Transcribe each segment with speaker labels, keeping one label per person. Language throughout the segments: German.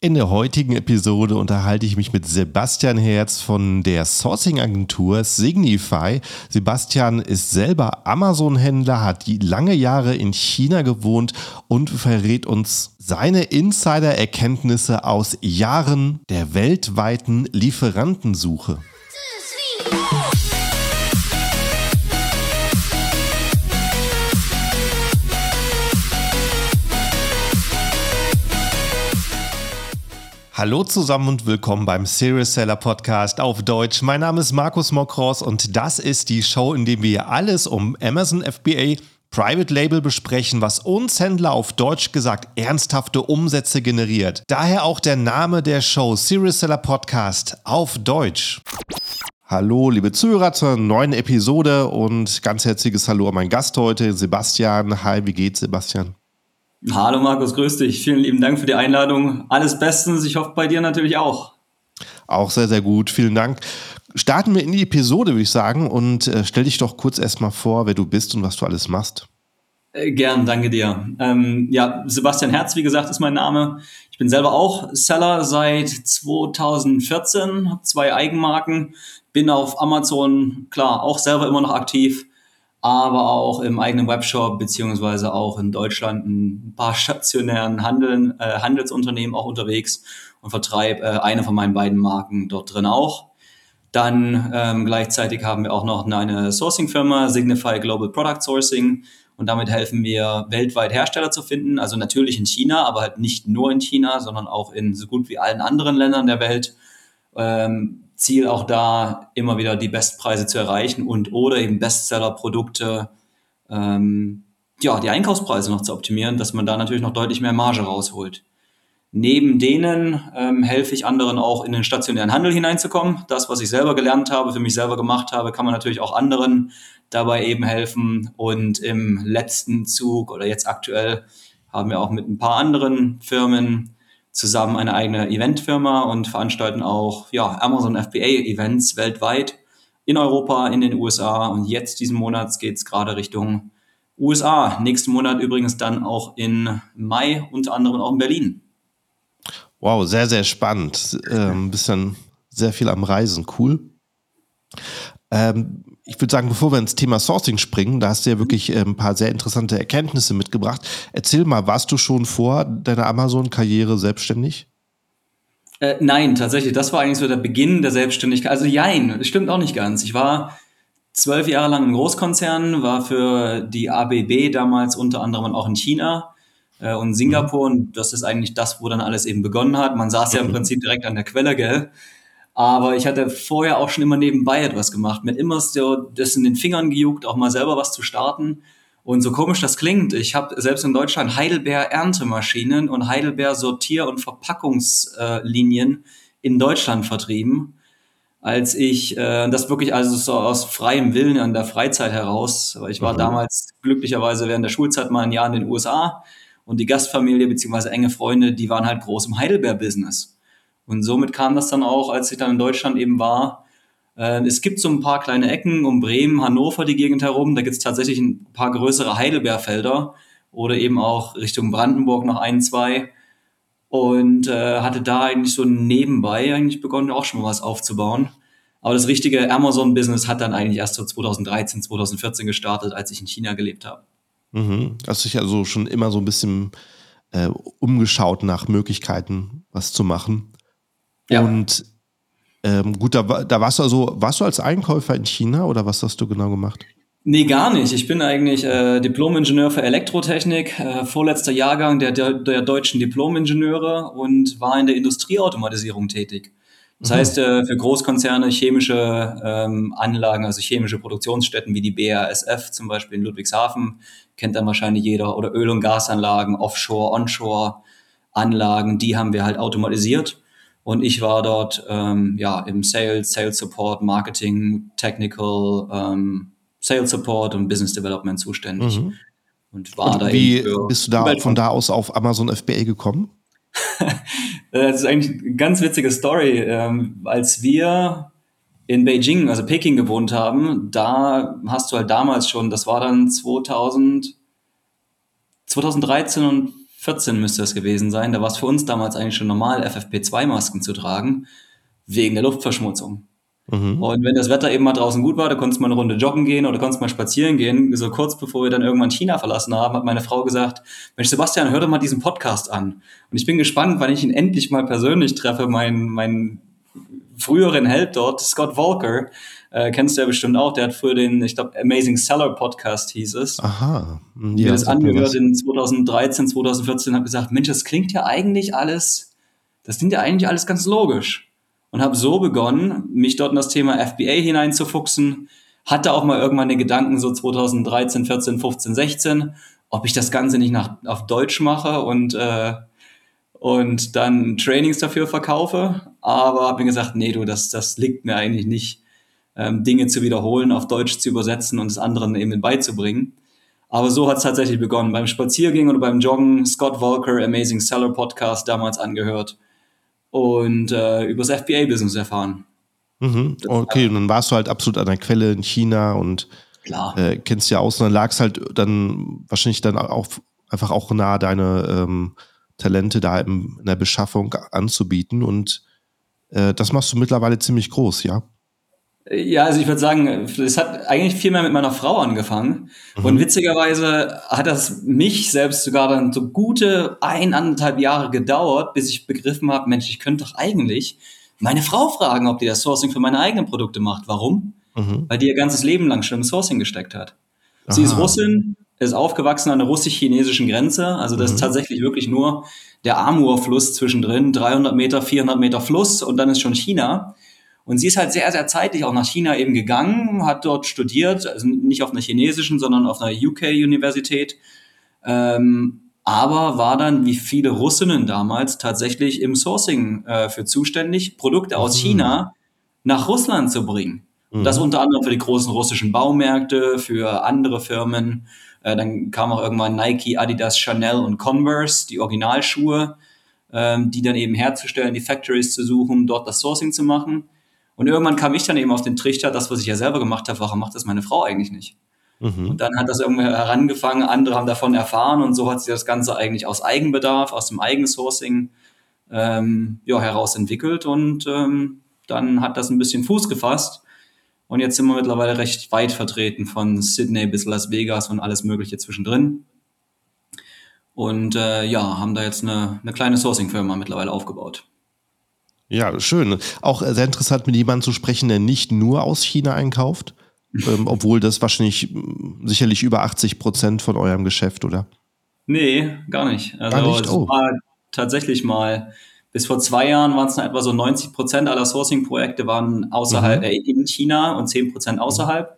Speaker 1: In der heutigen Episode unterhalte ich mich mit Sebastian Herz von der Sourcing-Agentur Signify. Sebastian ist selber Amazon-Händler, hat lange Jahre in China gewohnt und verrät uns seine Insider-Erkenntnisse aus Jahren der weltweiten Lieferantensuche. Hallo zusammen und willkommen beim Serious Seller Podcast auf Deutsch. Mein Name ist Markus Mokros und das ist die Show, in der wir alles um Amazon FBA Private Label besprechen, was uns Händler auf Deutsch gesagt ernsthafte Umsätze generiert. Daher auch der Name der Show Serious Seller Podcast auf Deutsch. Hallo, liebe Zuhörer zur neuen Episode und ganz herzliches Hallo an meinen Gast heute, Sebastian. Hi, wie geht's, Sebastian?
Speaker 2: Hallo Markus, grüß dich. Vielen lieben Dank für die Einladung. Alles Bestens. Ich hoffe bei dir natürlich auch.
Speaker 1: Auch sehr, sehr gut. Vielen Dank. Starten wir in die Episode, würde ich sagen, und äh, stell dich doch kurz erstmal vor, wer du bist und was du alles machst.
Speaker 2: Äh, gern, danke dir. Ähm, ja, Sebastian Herz, wie gesagt, ist mein Name. Ich bin selber auch Seller seit 2014, habe zwei Eigenmarken, bin auf Amazon, klar, auch selber immer noch aktiv aber auch im eigenen Webshop beziehungsweise auch in Deutschland ein paar stationären Handeln, äh, Handelsunternehmen auch unterwegs und vertreibe äh, eine von meinen beiden Marken dort drin auch. Dann ähm, gleichzeitig haben wir auch noch eine Sourcing-Firma, Signify Global Product Sourcing. Und damit helfen wir weltweit Hersteller zu finden. Also natürlich in China, aber halt nicht nur in China, sondern auch in so gut wie allen anderen Ländern der Welt. Ähm, Ziel auch da, immer wieder die Bestpreise zu erreichen und oder eben Bestseller-Produkte, ähm, ja, die Einkaufspreise noch zu optimieren, dass man da natürlich noch deutlich mehr Marge rausholt. Neben denen ähm, helfe ich anderen auch in den stationären Handel hineinzukommen. Das, was ich selber gelernt habe, für mich selber gemacht habe, kann man natürlich auch anderen dabei eben helfen. Und im letzten Zug oder jetzt aktuell haben wir auch mit ein paar anderen Firmen zusammen eine eigene Eventfirma und veranstalten auch ja, Amazon FBA-Events weltweit in Europa, in den USA und jetzt diesen Monat geht es gerade Richtung USA. Nächsten Monat übrigens dann auch in Mai, unter anderem auch in Berlin.
Speaker 1: Wow, sehr, sehr spannend. Ähm, bisschen sehr viel am Reisen, cool. Ähm, ich würde sagen, bevor wir ins Thema Sourcing springen, da hast du ja wirklich äh, ein paar sehr interessante Erkenntnisse mitgebracht. Erzähl mal, warst du schon vor deiner Amazon-Karriere selbstständig?
Speaker 2: Äh, nein, tatsächlich. Das war eigentlich so der Beginn der Selbstständigkeit. Also jein, das stimmt auch nicht ganz. Ich war zwölf Jahre lang im Großkonzern, war für die ABB damals unter anderem auch in China äh, und Singapur. Mhm. Und das ist eigentlich das, wo dann alles eben begonnen hat. Man saß ja im mhm. Prinzip direkt an der Quelle, gell? Aber ich hatte vorher auch schon immer nebenbei etwas gemacht. Mir immer so das in den Fingern gejuckt, auch mal selber was zu starten. Und so komisch das klingt, ich habe selbst in Deutschland Heidelbeer Erntemaschinen und Heidelbeer Sortier- und Verpackungslinien in Deutschland vertrieben. Als ich äh, das wirklich also so aus freiem Willen an der Freizeit heraus, weil ich war mhm. damals glücklicherweise während der Schulzeit mal ein Jahr in den USA und die Gastfamilie beziehungsweise enge Freunde, die waren halt groß im Heidelbeer-Business. Und somit kam das dann auch, als ich dann in Deutschland eben war. Äh, es gibt so ein paar kleine Ecken um Bremen, Hannover, die Gegend herum. Da gibt es tatsächlich ein paar größere Heidelbeerfelder oder eben auch Richtung Brandenburg noch ein, zwei. Und äh, hatte da eigentlich so nebenbei eigentlich begonnen, auch schon mal was aufzubauen. Aber das richtige Amazon-Business hat dann eigentlich erst so 2013, 2014 gestartet, als ich in China gelebt habe.
Speaker 1: Mhm. Hast dich also schon immer so ein bisschen äh, umgeschaut nach Möglichkeiten, was zu machen. Ja. Und ähm, gut, da, da warst du also, warst du als Einkäufer in China oder was hast du genau gemacht?
Speaker 2: Nee, gar nicht. Ich bin eigentlich äh, Diplom-Ingenieur für Elektrotechnik, äh, vorletzter Jahrgang der, der, der deutschen Diplom-Ingenieure und war in der Industrieautomatisierung tätig. Das mhm. heißt, äh, für Großkonzerne chemische ähm, Anlagen, also chemische Produktionsstätten wie die BASF zum Beispiel in Ludwigshafen, kennt dann wahrscheinlich jeder, oder Öl- und Gasanlagen, Offshore, Onshore Anlagen, die haben wir halt automatisiert und ich war dort ähm, ja, im Sales, Sales Support, Marketing, Technical, ähm, Sales Support und Business Development zuständig. Mhm.
Speaker 1: Und war und da Wie bist du da von da aus auf Amazon FBA gekommen?
Speaker 2: das ist eigentlich eine ganz witzige Story. Ähm, als wir in Beijing, also Peking gewohnt haben, da hast du halt damals schon, das war dann 2000, 2013 und 2014 müsste es gewesen sein. Da war es für uns damals eigentlich schon normal, FFP2-Masken zu tragen, wegen der Luftverschmutzung. Mhm. Und wenn das Wetter eben mal draußen gut war, da konntest du mal eine Runde joggen gehen oder konntest mal spazieren gehen. So kurz bevor wir dann irgendwann China verlassen haben, hat meine Frau gesagt, Mensch, Sebastian, hör doch mal diesen Podcast an. Und ich bin gespannt, wann ich ihn endlich mal persönlich treffe, meinen, meinen früheren Held dort, Scott Volker. Äh, kennst du ja bestimmt auch, der hat früher den, ich glaube, Amazing Seller Podcast hieß es.
Speaker 1: Aha.
Speaker 2: Ja, ich das angehört in 2013, 2014, habe gesagt, Mensch, das klingt ja eigentlich alles, das klingt ja eigentlich alles ganz logisch und habe so begonnen, mich dort in das Thema FBA hineinzufuchsen. Hatte auch mal irgendwann den Gedanken, so 2013, 14, 15, 16, ob ich das Ganze nicht nach, auf Deutsch mache und, äh, und dann Trainings dafür verkaufe. Aber habe mir gesagt, nee, du, das, das liegt mir eigentlich nicht, ähm, Dinge zu wiederholen, auf Deutsch zu übersetzen und es anderen eben beizubringen. Aber so hat es tatsächlich begonnen. Beim Spaziergehen oder beim Joggen, Scott Walker, Amazing Seller Podcast damals angehört und äh, übers FBA-Business erfahren.
Speaker 1: Mhm. Okay, und dann warst du halt absolut an der Quelle in China und äh, kennst ja aus und dann lag es halt dann wahrscheinlich dann auch einfach auch nahe, deine ähm, Talente da in, in der Beschaffung anzubieten und äh, das machst du mittlerweile ziemlich groß, ja?
Speaker 2: Ja, also ich würde sagen, es hat eigentlich viel mehr mit meiner Frau angefangen. Mhm. Und witzigerweise hat das mich selbst sogar dann so gute ein, anderthalb Jahre gedauert, bis ich begriffen habe, Mensch, ich könnte doch eigentlich meine Frau fragen, ob die das Sourcing für meine eigenen Produkte macht. Warum? Mhm. Weil die ihr ganzes Leben lang schon im Sourcing gesteckt hat. Aha. Sie ist Russin, ist aufgewachsen an der russisch-chinesischen Grenze. Also das mhm. ist tatsächlich wirklich nur der Amur-Fluss zwischendrin, 300 Meter, 400 Meter Fluss und dann ist schon China. Und sie ist halt sehr, sehr zeitlich auch nach China eben gegangen, hat dort studiert, also nicht auf einer chinesischen, sondern auf einer UK-Universität. Ähm, aber war dann, wie viele Russinnen damals, tatsächlich im Sourcing äh, für zuständig, Produkte aus mhm. China nach Russland zu bringen. Mhm. Das unter anderem für die großen russischen Baumärkte, für andere Firmen. Äh, dann kam auch irgendwann Nike, Adidas, Chanel und Converse, die Originalschuhe, ähm, die dann eben herzustellen, die Factories zu suchen, dort das Sourcing zu machen. Und irgendwann kam ich dann eben auf den Trichter, das, was ich ja selber gemacht habe, warum macht das meine Frau eigentlich nicht? Mhm. Und dann hat das irgendwie herangefangen, andere haben davon erfahren und so hat sich das Ganze eigentlich aus Eigenbedarf, aus dem Eigensourcing ähm, ja, heraus entwickelt und ähm, dann hat das ein bisschen Fuß gefasst. Und jetzt sind wir mittlerweile recht weit vertreten, von Sydney bis Las Vegas und alles Mögliche zwischendrin. Und äh, ja, haben da jetzt eine, eine kleine Sourcing-Firma mittlerweile aufgebaut.
Speaker 1: Ja, schön. Auch sehr interessant, mit jemandem zu sprechen, der nicht nur aus China einkauft, ähm, obwohl das wahrscheinlich mm, sicherlich über 80 Prozent von eurem Geschäft, oder?
Speaker 2: Nee, gar nicht. Also
Speaker 1: gar nicht? Oh.
Speaker 2: war tatsächlich mal, bis vor zwei Jahren waren es noch etwa so 90 Prozent aller Sourcing-Projekte waren außerhalb, mhm. äh, in China und 10 Prozent außerhalb.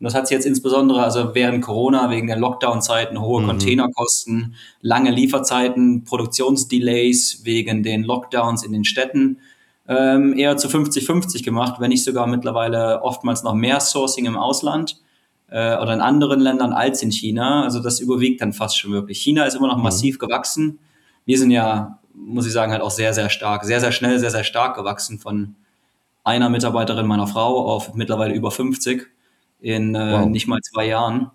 Speaker 2: Und das hat sich jetzt insbesondere, also während Corona, wegen der Lockdown-Zeiten, hohe mhm. Containerkosten, lange Lieferzeiten, Produktionsdelays wegen den Lockdowns in den Städten, ähm, eher zu 50-50 gemacht, wenn nicht sogar mittlerweile oftmals noch mehr Sourcing im Ausland äh, oder in anderen Ländern als in China. Also das überwiegt dann fast schon wirklich. China ist immer noch mhm. massiv gewachsen. Wir sind ja, muss ich sagen, halt auch sehr, sehr stark, sehr, sehr schnell, sehr, sehr stark gewachsen von einer Mitarbeiterin meiner Frau auf mittlerweile über 50 in äh, wow. nicht mal zwei Jahren.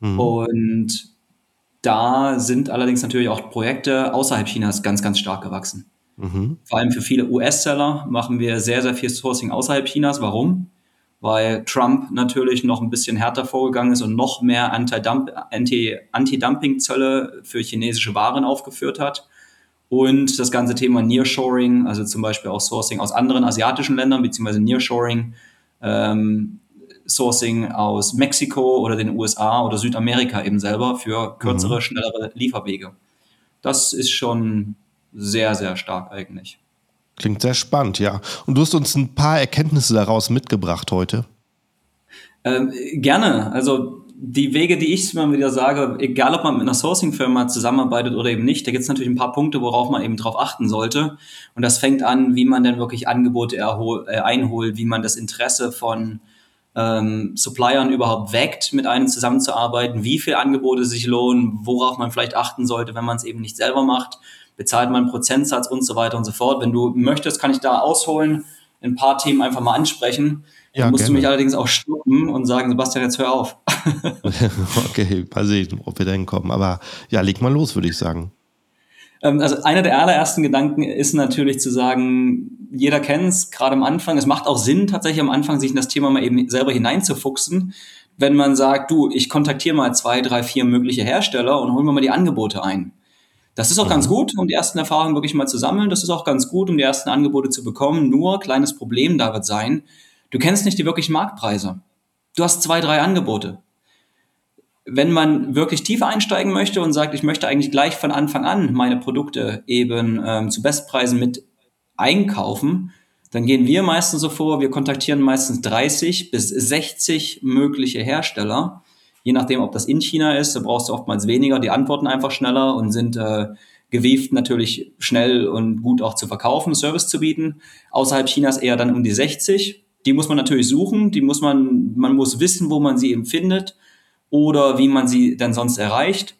Speaker 2: Mhm. Und da sind allerdings natürlich auch Projekte außerhalb Chinas ganz, ganz stark gewachsen. Mhm. Vor allem für viele US-Seller machen wir sehr, sehr viel Sourcing außerhalb Chinas. Warum? Weil Trump natürlich noch ein bisschen härter vorgegangen ist und noch mehr Anti-Dumping-Zölle für chinesische Waren aufgeführt hat. Und das ganze Thema Nearshoring, also zum Beispiel auch Sourcing aus anderen asiatischen Ländern, beziehungsweise Nearshoring, ähm, Sourcing aus Mexiko oder den USA oder Südamerika eben selber für kürzere, mhm. schnellere Lieferwege. Das ist schon sehr, sehr stark eigentlich.
Speaker 1: Klingt sehr spannend, ja. Und du hast uns ein paar Erkenntnisse daraus mitgebracht heute.
Speaker 2: Ähm, gerne. Also die Wege, die ich immer wieder sage, egal ob man mit einer Sourcing-Firma zusammenarbeitet oder eben nicht, da gibt es natürlich ein paar Punkte, worauf man eben drauf achten sollte. Und das fängt an, wie man dann wirklich Angebote äh, einholt, wie man das Interesse von ähm, Suppliern überhaupt weckt, mit einem zusammenzuarbeiten, wie viele Angebote sich lohnen, worauf man vielleicht achten sollte, wenn man es eben nicht selber macht, bezahlt man einen Prozentsatz und so weiter und so fort. Wenn du möchtest, kann ich da ausholen, ein paar Themen einfach mal ansprechen. Ja, musst gerne. du mich allerdings auch stoppen und sagen, Sebastian, jetzt hör auf.
Speaker 1: okay, mal sehen, ob wir da hinkommen. Aber ja, leg mal los, würde ich sagen.
Speaker 2: Ähm, also einer der allerersten Gedanken ist natürlich zu sagen, jeder kennt es, gerade am Anfang. Es macht auch Sinn, tatsächlich am Anfang sich in das Thema mal eben selber hineinzufuchsen. Wenn man sagt, du, ich kontaktiere mal zwei, drei, vier mögliche Hersteller und holen wir mal die Angebote ein. Das ist auch mhm. ganz gut, um die ersten Erfahrungen wirklich mal zu sammeln. Das ist auch ganz gut, um die ersten Angebote zu bekommen. Nur kleines Problem da wird sein, du kennst nicht die wirklichen Marktpreise. Du hast zwei, drei Angebote wenn man wirklich tiefer einsteigen möchte und sagt, ich möchte eigentlich gleich von Anfang an meine Produkte eben ähm, zu Bestpreisen mit einkaufen, dann gehen wir meistens so vor, wir kontaktieren meistens 30 bis 60 mögliche Hersteller. Je nachdem, ob das in China ist, da brauchst du oftmals weniger, die antworten einfach schneller und sind äh, gewieft natürlich schnell und gut auch zu verkaufen, Service zu bieten. Außerhalb Chinas eher dann um die 60. Die muss man natürlich suchen, die muss man, man muss wissen, wo man sie eben findet oder wie man sie dann sonst erreicht.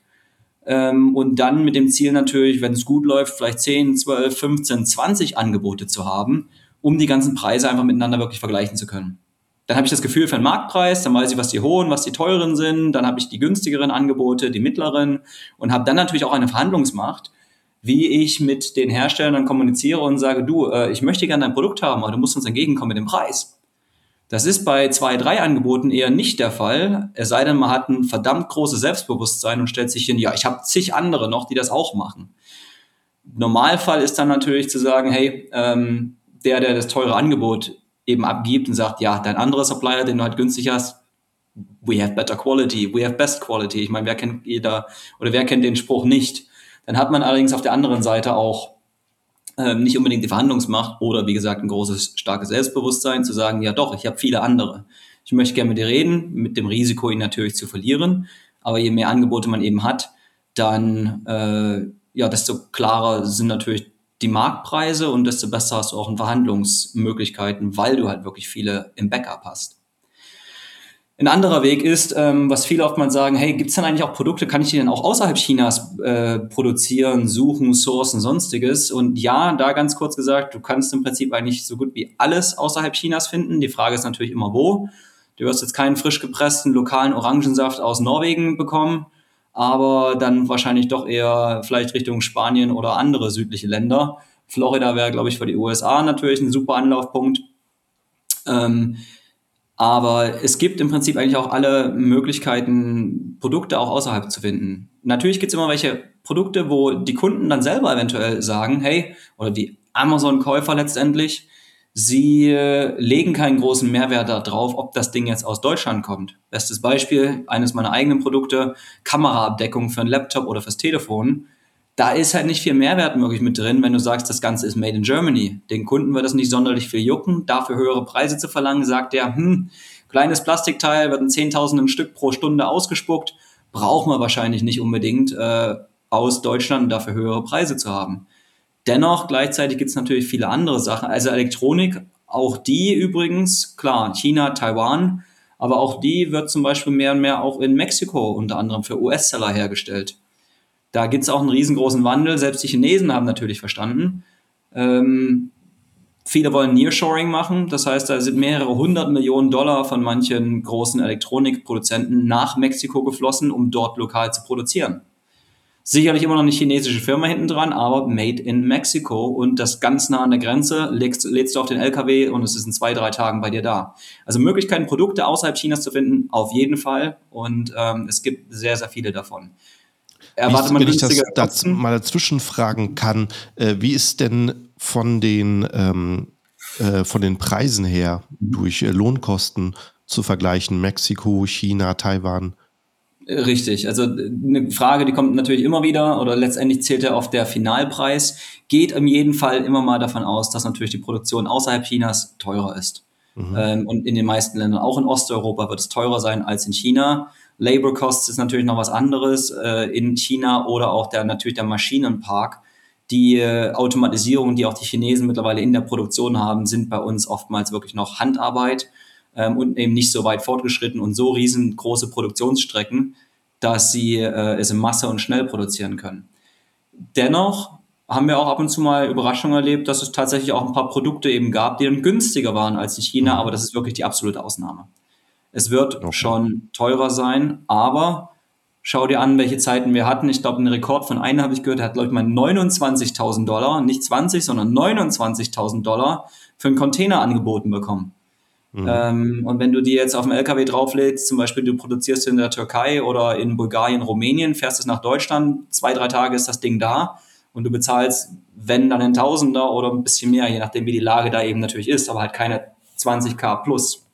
Speaker 2: Ähm, und dann mit dem Ziel natürlich, wenn es gut läuft, vielleicht 10, 12, 15, 20 Angebote zu haben, um die ganzen Preise einfach miteinander wirklich vergleichen zu können. Dann habe ich das Gefühl für den Marktpreis, dann weiß ich, was die hohen, was die teuren sind, dann habe ich die günstigeren Angebote, die mittleren und habe dann natürlich auch eine Verhandlungsmacht, wie ich mit den Herstellern kommuniziere und sage, du, äh, ich möchte gerne dein Produkt haben, aber du musst uns entgegenkommen mit dem Preis. Das ist bei zwei, drei Angeboten eher nicht der Fall. Es sei denn, man hat ein verdammt großes Selbstbewusstsein und stellt sich hin, ja, ich habe zig andere noch, die das auch machen. Normalfall ist dann natürlich zu sagen, hey, ähm, der, der das teure Angebot eben abgibt und sagt, ja, dein anderer Supplier, den du halt günstig hast, we have better quality, we have best quality. Ich meine, wer kennt jeder oder wer kennt den Spruch nicht? Dann hat man allerdings auf der anderen Seite auch ähm, nicht unbedingt die Verhandlungsmacht oder wie gesagt ein großes, starkes Selbstbewusstsein zu sagen, ja doch, ich habe viele andere. Ich möchte gerne mit dir reden, mit dem Risiko, ihn natürlich zu verlieren. Aber je mehr Angebote man eben hat, dann äh, ja, desto klarer sind natürlich die Marktpreise und desto besser hast du auch Verhandlungsmöglichkeiten, weil du halt wirklich viele im Backup hast. Ein anderer Weg ist, ähm, was viele oftmals sagen, hey, gibt es denn eigentlich auch Produkte, kann ich die denn auch außerhalb Chinas äh, produzieren, suchen, sourcen, sonstiges? Und ja, da ganz kurz gesagt, du kannst im Prinzip eigentlich so gut wie alles außerhalb Chinas finden. Die Frage ist natürlich immer wo. Du wirst jetzt keinen frisch gepressten lokalen Orangensaft aus Norwegen bekommen, aber dann wahrscheinlich doch eher vielleicht Richtung Spanien oder andere südliche Länder. Florida wäre, glaube ich, für die USA natürlich ein super Anlaufpunkt. Ähm, aber es gibt im Prinzip eigentlich auch alle Möglichkeiten, Produkte auch außerhalb zu finden. Natürlich gibt es immer welche Produkte, wo die Kunden dann selber eventuell sagen, hey, oder die Amazon-Käufer letztendlich, sie äh, legen keinen großen Mehrwert darauf, ob das Ding jetzt aus Deutschland kommt. Bestes Beispiel, eines meiner eigenen Produkte, Kameraabdeckung für ein Laptop oder fürs Telefon da ist halt nicht viel Mehrwert möglich mit drin, wenn du sagst, das Ganze ist made in Germany. Den Kunden wird das nicht sonderlich viel jucken, dafür höhere Preise zu verlangen, sagt der, hm, kleines Plastikteil wird in Zehntausenden Stück pro Stunde ausgespuckt, braucht man wahrscheinlich nicht unbedingt äh, aus Deutschland dafür höhere Preise zu haben. Dennoch, gleichzeitig gibt es natürlich viele andere Sachen. Also Elektronik, auch die übrigens, klar, China, Taiwan, aber auch die wird zum Beispiel mehr und mehr auch in Mexiko unter anderem für US-Seller hergestellt. Da gibt es auch einen riesengroßen Wandel. Selbst die Chinesen haben natürlich verstanden. Ähm, viele wollen Nearshoring machen. Das heißt, da sind mehrere hundert Millionen Dollar von manchen großen Elektronikproduzenten nach Mexiko geflossen, um dort lokal zu produzieren. Sicherlich immer noch eine chinesische Firma hinten dran, aber made in Mexico und das ganz nah an der Grenze lädst, lädst du auf den LKW und es ist in zwei, drei Tagen bei dir da. Also Möglichkeiten, Produkte außerhalb Chinas zu finden, auf jeden Fall und ähm, es gibt sehr, sehr viele davon.
Speaker 1: Erwartet man wenn ich das dazu mal dazwischen fragen kann, äh, wie ist denn von den, ähm, äh, von den Preisen her durch äh, Lohnkosten zu vergleichen? Mexiko, China, Taiwan?
Speaker 2: Richtig, also eine Frage, die kommt natürlich immer wieder oder letztendlich zählt ja oft der Finalpreis, geht in jedem Fall immer mal davon aus, dass natürlich die Produktion außerhalb Chinas teurer ist. Mhm. Ähm, und in den meisten Ländern, auch in Osteuropa, wird es teurer sein als in China. Labor Costs ist natürlich noch was anderes äh, in China oder auch der natürlich der Maschinenpark. Die äh, Automatisierung, die auch die Chinesen mittlerweile in der Produktion haben, sind bei uns oftmals wirklich noch Handarbeit ähm, und eben nicht so weit fortgeschritten und so riesengroße Produktionsstrecken, dass sie äh, es in Masse und schnell produzieren können. Dennoch haben wir auch ab und zu mal Überraschungen erlebt, dass es tatsächlich auch ein paar Produkte eben gab, die dann günstiger waren als in China, aber das ist wirklich die absolute Ausnahme. Es wird okay. schon teurer sein, aber Schau dir an, welche Zeiten wir hatten. Ich glaube, einen Rekord von einem habe ich gehört, der hat, glaube ich, mal 29.000 Dollar, nicht 20, sondern 29.000 Dollar für einen Container angeboten bekommen. Mhm. Ähm, und wenn du die jetzt auf dem LKW drauflädst, zum Beispiel du produzierst in der Türkei oder in Bulgarien, Rumänien, fährst es nach Deutschland, zwei, drei Tage ist das Ding da und du bezahlst, wenn dann ein Tausender oder ein bisschen mehr, je nachdem wie die Lage da eben natürlich ist, aber halt keine 20k plus.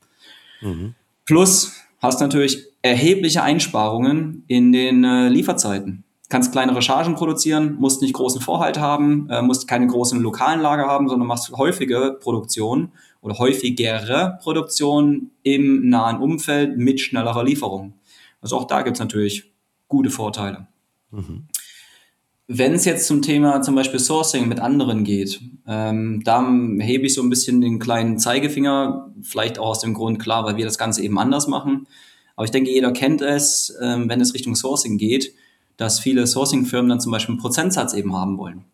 Speaker 2: Mhm. Plus hast natürlich erhebliche Einsparungen in den äh, Lieferzeiten. Kannst kleinere Chargen produzieren, musst nicht großen Vorhalt haben, äh, musst keine großen lokalen Lager haben, sondern machst häufige Produktion oder häufigere Produktion im nahen Umfeld mit schnellerer Lieferung. Also auch da gibt es natürlich gute Vorteile. Mhm. Wenn es jetzt zum Thema zum Beispiel Sourcing mit anderen geht, ähm, da hebe ich so ein bisschen den kleinen Zeigefinger, vielleicht auch aus dem Grund klar, weil wir das Ganze eben anders machen. Aber ich denke, jeder kennt es, ähm, wenn es Richtung Sourcing geht, dass viele Sourcing-Firmen dann zum Beispiel einen Prozentsatz eben haben wollen.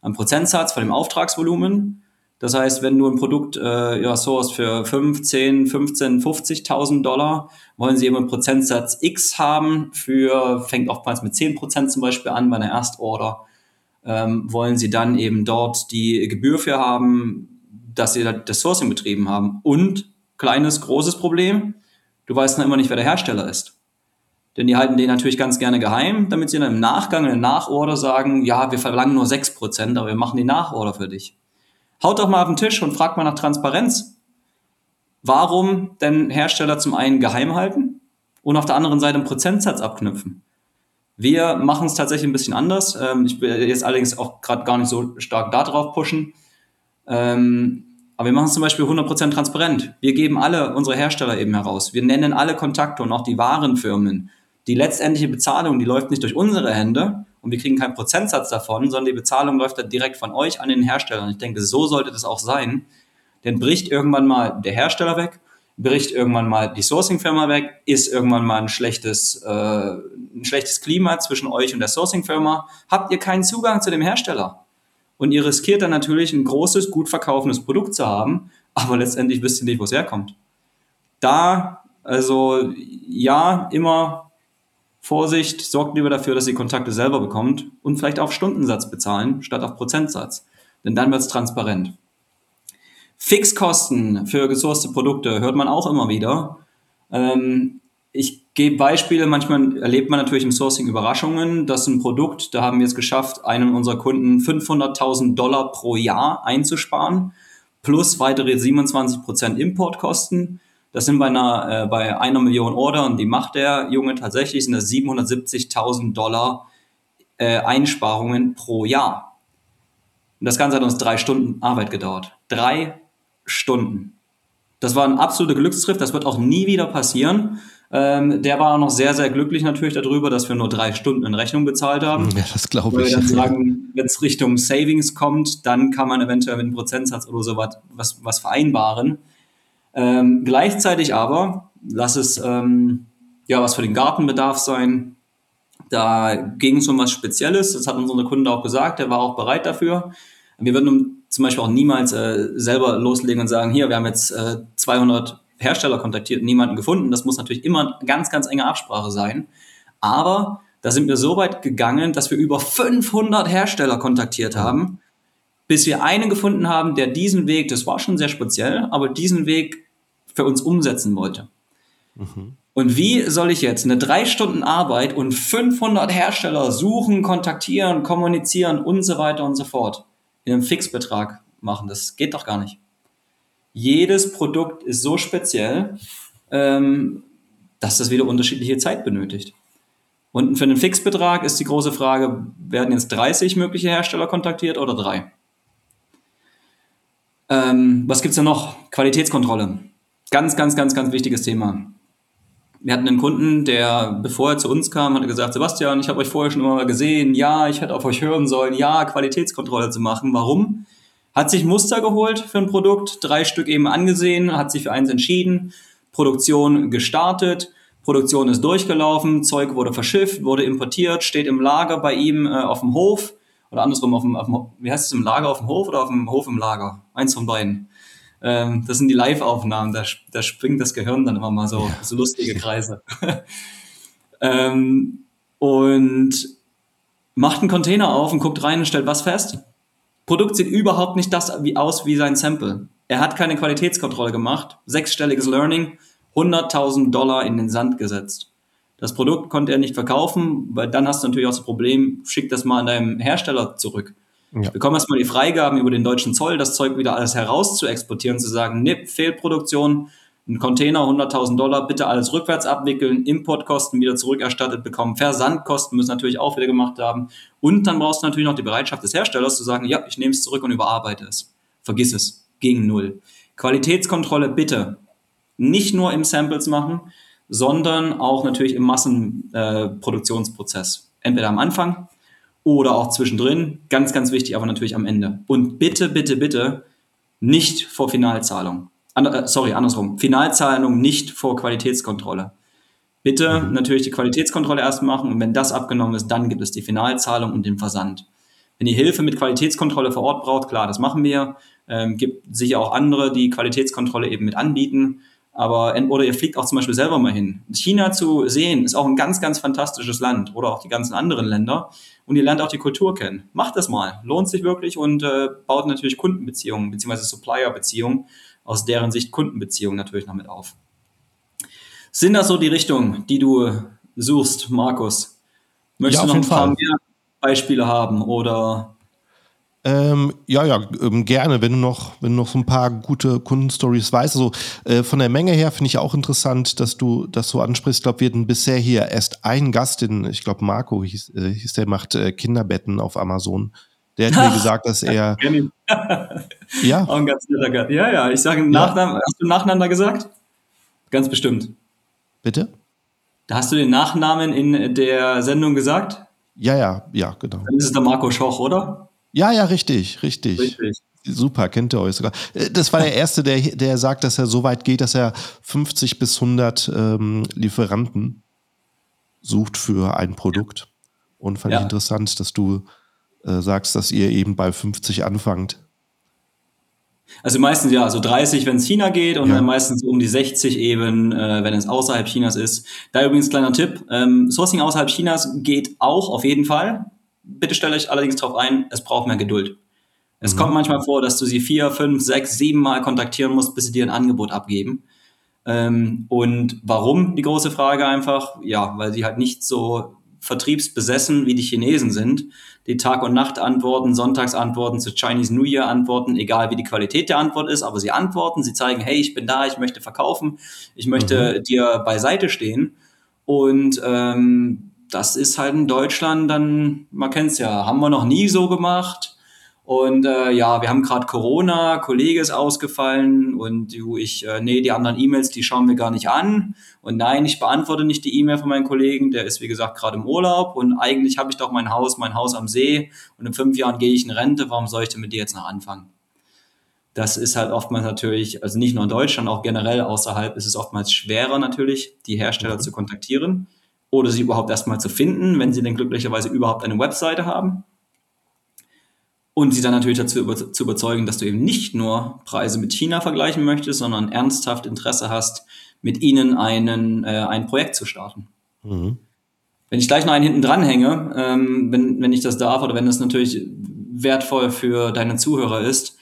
Speaker 2: Ein Prozentsatz von dem Auftragsvolumen. Das heißt, wenn du ein Produkt äh, ja, sourcest für 15, 15, 50.000 Dollar, wollen sie eben einen Prozentsatz X haben für, fängt oftmals mit 10 Prozent zum Beispiel an bei einer Erstorder, ähm, wollen sie dann eben dort die Gebühr für haben, dass sie das Sourcing betrieben haben. Und kleines, großes Problem, du weißt noch immer nicht, wer der Hersteller ist. Denn die halten den natürlich ganz gerne geheim, damit sie dann im Nachgang, in der Nachorder sagen, ja, wir verlangen nur 6%, aber wir machen die Nachorder für dich. Haut doch mal auf den Tisch und fragt mal nach Transparenz. Warum denn Hersteller zum einen geheim halten und auf der anderen Seite einen Prozentsatz abknüpfen? Wir machen es tatsächlich ein bisschen anders. Ähm, ich will jetzt allerdings auch gerade gar nicht so stark darauf pushen. Ähm, aber wir machen es zum Beispiel 100% transparent. Wir geben alle unsere Hersteller eben heraus. Wir nennen alle Kontakte und auch die Warenfirmen. Die letztendliche Bezahlung, die läuft nicht durch unsere Hände und wir kriegen keinen Prozentsatz davon, sondern die Bezahlung läuft dann direkt von euch an den Hersteller. Und ich denke, so sollte das auch sein. Denn bricht irgendwann mal der Hersteller weg, bricht irgendwann mal die Sourcing-Firma weg, ist irgendwann mal ein schlechtes, äh, ein schlechtes Klima zwischen euch und der Sourcing-Firma, habt ihr keinen Zugang zu dem Hersteller. Und ihr riskiert dann natürlich ein großes, gut verkaufendes Produkt zu haben, aber letztendlich wisst ihr nicht, wo es herkommt. Da, also ja, immer Vorsicht, sorgt lieber dafür, dass ihr Kontakte selber bekommt und vielleicht auf Stundensatz bezahlen, statt auf Prozentsatz. Denn dann wird es transparent. Fixkosten für gesourcete Produkte hört man auch immer wieder. Ähm, ich gebe Beispiele, manchmal erlebt man natürlich im Sourcing Überraschungen, dass ein Produkt, da haben wir es geschafft, einem unserer Kunden 500.000 Dollar pro Jahr einzusparen, plus weitere 27% Importkosten. Das sind bei einer, äh, bei einer Million Order und die macht der Junge tatsächlich, sind das 770.000 Dollar äh, Einsparungen pro Jahr. Und das Ganze hat uns drei Stunden Arbeit gedauert. Drei Stunden. Das war ein absoluter Glückstriff, das wird auch nie wieder passieren. Ähm, der war auch noch sehr, sehr glücklich natürlich darüber, dass wir nur drei Stunden in Rechnung bezahlt haben.
Speaker 1: Ja, das glaube ich.
Speaker 2: Weil wir dann sagen, wenn es Richtung Savings kommt, dann kann man eventuell mit einem Prozentsatz oder so was, was vereinbaren. Ähm, gleichzeitig aber, lass es ähm, ja was für den Gartenbedarf sein. Da ging es um was Spezielles, das hat unser Kunde auch gesagt, der war auch bereit dafür. Wir würden zum Beispiel auch niemals äh, selber loslegen und sagen, hier, wir haben jetzt äh, 200 Hersteller kontaktiert, niemanden gefunden. Das muss natürlich immer ganz, ganz enge Absprache sein. Aber da sind wir so weit gegangen, dass wir über 500 Hersteller kontaktiert haben, bis wir einen gefunden haben, der diesen Weg, das war schon sehr speziell, aber diesen Weg für uns umsetzen wollte. Mhm. Und wie soll ich jetzt eine drei Stunden Arbeit und 500 Hersteller suchen, kontaktieren, kommunizieren und so weiter und so fort in einem Fixbetrag machen? Das geht doch gar nicht jedes Produkt ist so speziell, ähm, dass das wieder unterschiedliche Zeit benötigt. Und für einen Fixbetrag ist die große Frage, werden jetzt 30 mögliche Hersteller kontaktiert oder drei? Ähm, was gibt es da noch? Qualitätskontrolle. Ganz, ganz, ganz, ganz wichtiges Thema. Wir hatten einen Kunden, der, bevor er zu uns kam, hat gesagt, Sebastian, ich habe euch vorher schon immer mal gesehen, ja, ich hätte auf euch hören sollen, ja, Qualitätskontrolle zu machen. Warum? Hat sich Muster geholt für ein Produkt, drei Stück eben angesehen, hat sich für eins entschieden, Produktion gestartet, Produktion ist durchgelaufen, Zeug wurde verschifft, wurde importiert, steht im Lager bei ihm äh, auf dem Hof oder andersrum auf dem, auf dem, wie heißt es im Lager auf dem Hof oder auf dem Hof im Lager? Eins von beiden. Ähm, das sind die Live-Aufnahmen, da, da springt das Gehirn dann immer mal so, so lustige Kreise. ähm, und macht einen Container auf und guckt rein und stellt was fest. Produkt sieht überhaupt nicht das wie aus wie sein Sample. Er hat keine Qualitätskontrolle gemacht, sechsstelliges Learning, 100.000 Dollar in den Sand gesetzt. Das Produkt konnte er nicht verkaufen, weil dann hast du natürlich auch das Problem, schick das mal an deinem Hersteller zurück. Ja. Bekomm erstmal die Freigaben über den deutschen Zoll, das Zeug wieder alles heraus zu exportieren, zu sagen, ne, Fehlproduktion, ein Container, 100.000 Dollar, bitte alles rückwärts abwickeln, Importkosten wieder zurückerstattet bekommen, Versandkosten müssen natürlich auch wieder gemacht haben. Und dann brauchst du natürlich noch die Bereitschaft des Herstellers zu sagen, ja, ich nehme es zurück und überarbeite es. Vergiss es. Gegen Null. Qualitätskontrolle bitte nicht nur im Samples machen, sondern auch natürlich im Massenproduktionsprozess. Äh, Entweder am Anfang oder auch zwischendrin. Ganz, ganz wichtig, aber natürlich am Ende. Und bitte, bitte, bitte nicht vor Finalzahlung. An, äh, sorry, andersrum. Finalzahlung nicht vor Qualitätskontrolle. Bitte mhm. natürlich die Qualitätskontrolle erst machen und wenn das abgenommen ist, dann gibt es die Finalzahlung und den Versand. Wenn ihr Hilfe mit Qualitätskontrolle vor Ort braucht, klar, das machen wir. Ähm, gibt sicher auch andere, die Qualitätskontrolle eben mit anbieten. Aber, oder ihr fliegt auch zum Beispiel selber mal hin. China zu sehen ist auch ein ganz, ganz fantastisches Land oder auch die ganzen anderen Länder. Und ihr lernt auch die Kultur kennen. Macht das mal. Lohnt sich wirklich und äh, baut natürlich Kundenbeziehungen beziehungsweise Supplier-Beziehungen aus deren Sicht Kundenbeziehungen natürlich noch mit auf. Sind das so die Richtungen, die du suchst, Markus? Möchtest ja, du noch ein paar mehr Beispiele haben oder
Speaker 1: ähm, ja, ja, ähm, gerne, wenn du noch, wenn du noch so ein paar gute Kundenstories weißt. Also äh, von der Menge her finde ich auch interessant, dass du das so ansprichst. Ich glaube, wir hatten bisher hier erst einen Gast, den, ich glaube, Marco hieß, äh, hieß der, macht äh, Kinderbetten auf Amazon. Der hat mir gesagt, dass er.
Speaker 2: ja. Auch ein ganz netter Gast. Ja, ja, ich sage Nachnamen. Ja. Hast du Nachnamen gesagt? Ganz bestimmt.
Speaker 1: Bitte?
Speaker 2: Da hast du den Nachnamen in der Sendung gesagt?
Speaker 1: Ja, ja, ja, genau.
Speaker 2: Dann ist es der Marco Schoch, oder?
Speaker 1: Ja, ja, richtig, richtig. Richtig. Super, kennt ihr euch sogar. Äh, das war der Erste, der, der sagt, dass er so weit geht, dass er 50 bis 100 ähm, Lieferanten sucht für ein Produkt. Und fand ja. ich interessant, dass du äh, sagst, dass ihr eben bei 50 anfangt.
Speaker 2: Also meistens ja, so 30, wenn es China geht und ja. dann meistens um die 60 eben, äh, wenn es außerhalb Chinas ist. Da übrigens kleiner Tipp, ähm, Sourcing außerhalb Chinas geht auch auf jeden Fall. Bitte stelle euch allerdings darauf ein, es braucht mehr Geduld. Es mhm. kommt manchmal vor, dass du sie vier, fünf, sechs, sieben Mal kontaktieren musst, bis sie dir ein Angebot abgeben. Ähm, und warum? Die große Frage einfach, ja, weil sie halt nicht so vertriebsbesessen wie die Chinesen sind, die Tag- und Nacht antworten, Sonntags antworten, zu Chinese New Year antworten, egal wie die Qualität der Antwort ist, aber sie antworten, sie zeigen, hey, ich bin da, ich möchte verkaufen, ich möchte mhm. dir beiseite stehen. Und ähm, das ist halt in Deutschland dann, man kennt es ja, haben wir noch nie so gemacht. Und äh, ja, wir haben gerade Corona, Kollege ist ausgefallen und du, ich, äh, nee, die anderen E-Mails, die schauen wir gar nicht an. Und nein, ich beantworte nicht die E-Mail von meinem Kollegen, der ist wie gesagt gerade im Urlaub und eigentlich habe ich doch mein Haus, mein Haus am See und in fünf Jahren gehe ich in Rente, warum soll ich denn mit dir jetzt noch anfangen? Das ist halt oftmals natürlich, also nicht nur in Deutschland, auch generell außerhalb ist es oftmals schwerer natürlich, die Hersteller mhm. zu kontaktieren oder sie überhaupt erstmal zu finden, wenn sie denn glücklicherweise überhaupt eine Webseite haben. Und sie dann natürlich dazu über, zu überzeugen, dass du eben nicht nur Preise mit China vergleichen möchtest, sondern ernsthaft Interesse hast, mit ihnen einen, äh, ein Projekt zu starten. Mhm. Wenn ich gleich noch einen hinten dran hänge, ähm, wenn, wenn ich das darf oder wenn das natürlich wertvoll für deine Zuhörer ist,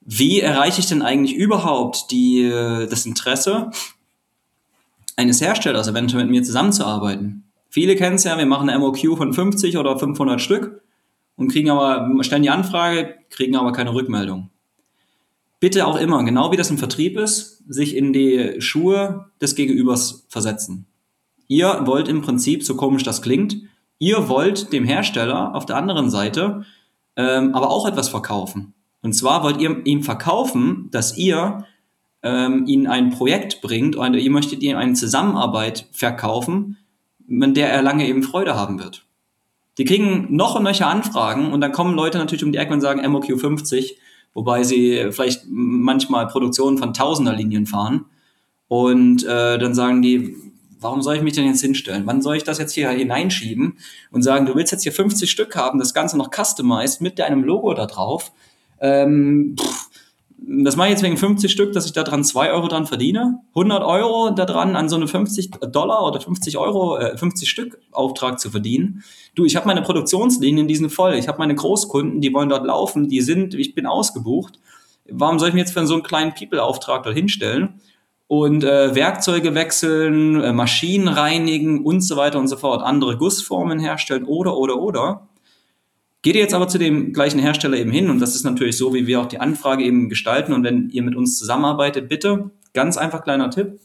Speaker 2: wie erreiche ich denn eigentlich überhaupt die, das Interesse eines Herstellers eventuell mit mir zusammenzuarbeiten. Viele kennen es ja, wir machen eine MOQ von 50 oder 500 Stück und kriegen aber, stellen die Anfrage, kriegen aber keine Rückmeldung. Bitte auch immer, genau wie das im Vertrieb ist, sich in die Schuhe des Gegenübers versetzen. Ihr wollt im Prinzip, so komisch das klingt, ihr wollt dem Hersteller auf der anderen Seite ähm, aber auch etwas verkaufen. Und zwar wollt ihr ihm verkaufen, dass ihr ähm, ihnen ein Projekt bringt und ihr möchtet ihnen eine Zusammenarbeit verkaufen, mit der er lange eben Freude haben wird. Die kriegen noch und nöcher Anfragen und dann kommen Leute natürlich um die Ecke und sagen MOQ 50, wobei sie vielleicht manchmal Produktionen von Tausenderlinien fahren. Und äh, dann sagen die, warum soll ich mich denn jetzt hinstellen? Wann soll ich das jetzt hier hineinschieben und sagen, du willst jetzt hier 50 Stück haben, das Ganze noch customized mit deinem Logo da drauf? Ähm, pff, das mache ich jetzt wegen 50 Stück, dass ich da dran 2 Euro dran verdiene. 100 Euro da dran an so eine 50 Dollar oder 50 Euro, äh, 50 Stück Auftrag zu verdienen. Du, ich habe meine Produktionslinien, die sind voll. Ich habe meine Großkunden, die wollen dort laufen, die sind, ich bin ausgebucht. Warum soll ich mir jetzt für so einen kleinen People-Auftrag dort hinstellen? Und äh, Werkzeuge wechseln, äh, Maschinen reinigen und so weiter und so fort, andere Gussformen herstellen oder, oder, oder. Geht ihr jetzt aber zu dem gleichen Hersteller eben hin und das ist natürlich so, wie wir auch die Anfrage eben gestalten und wenn ihr mit uns zusammenarbeitet, bitte, ganz einfach kleiner Tipp,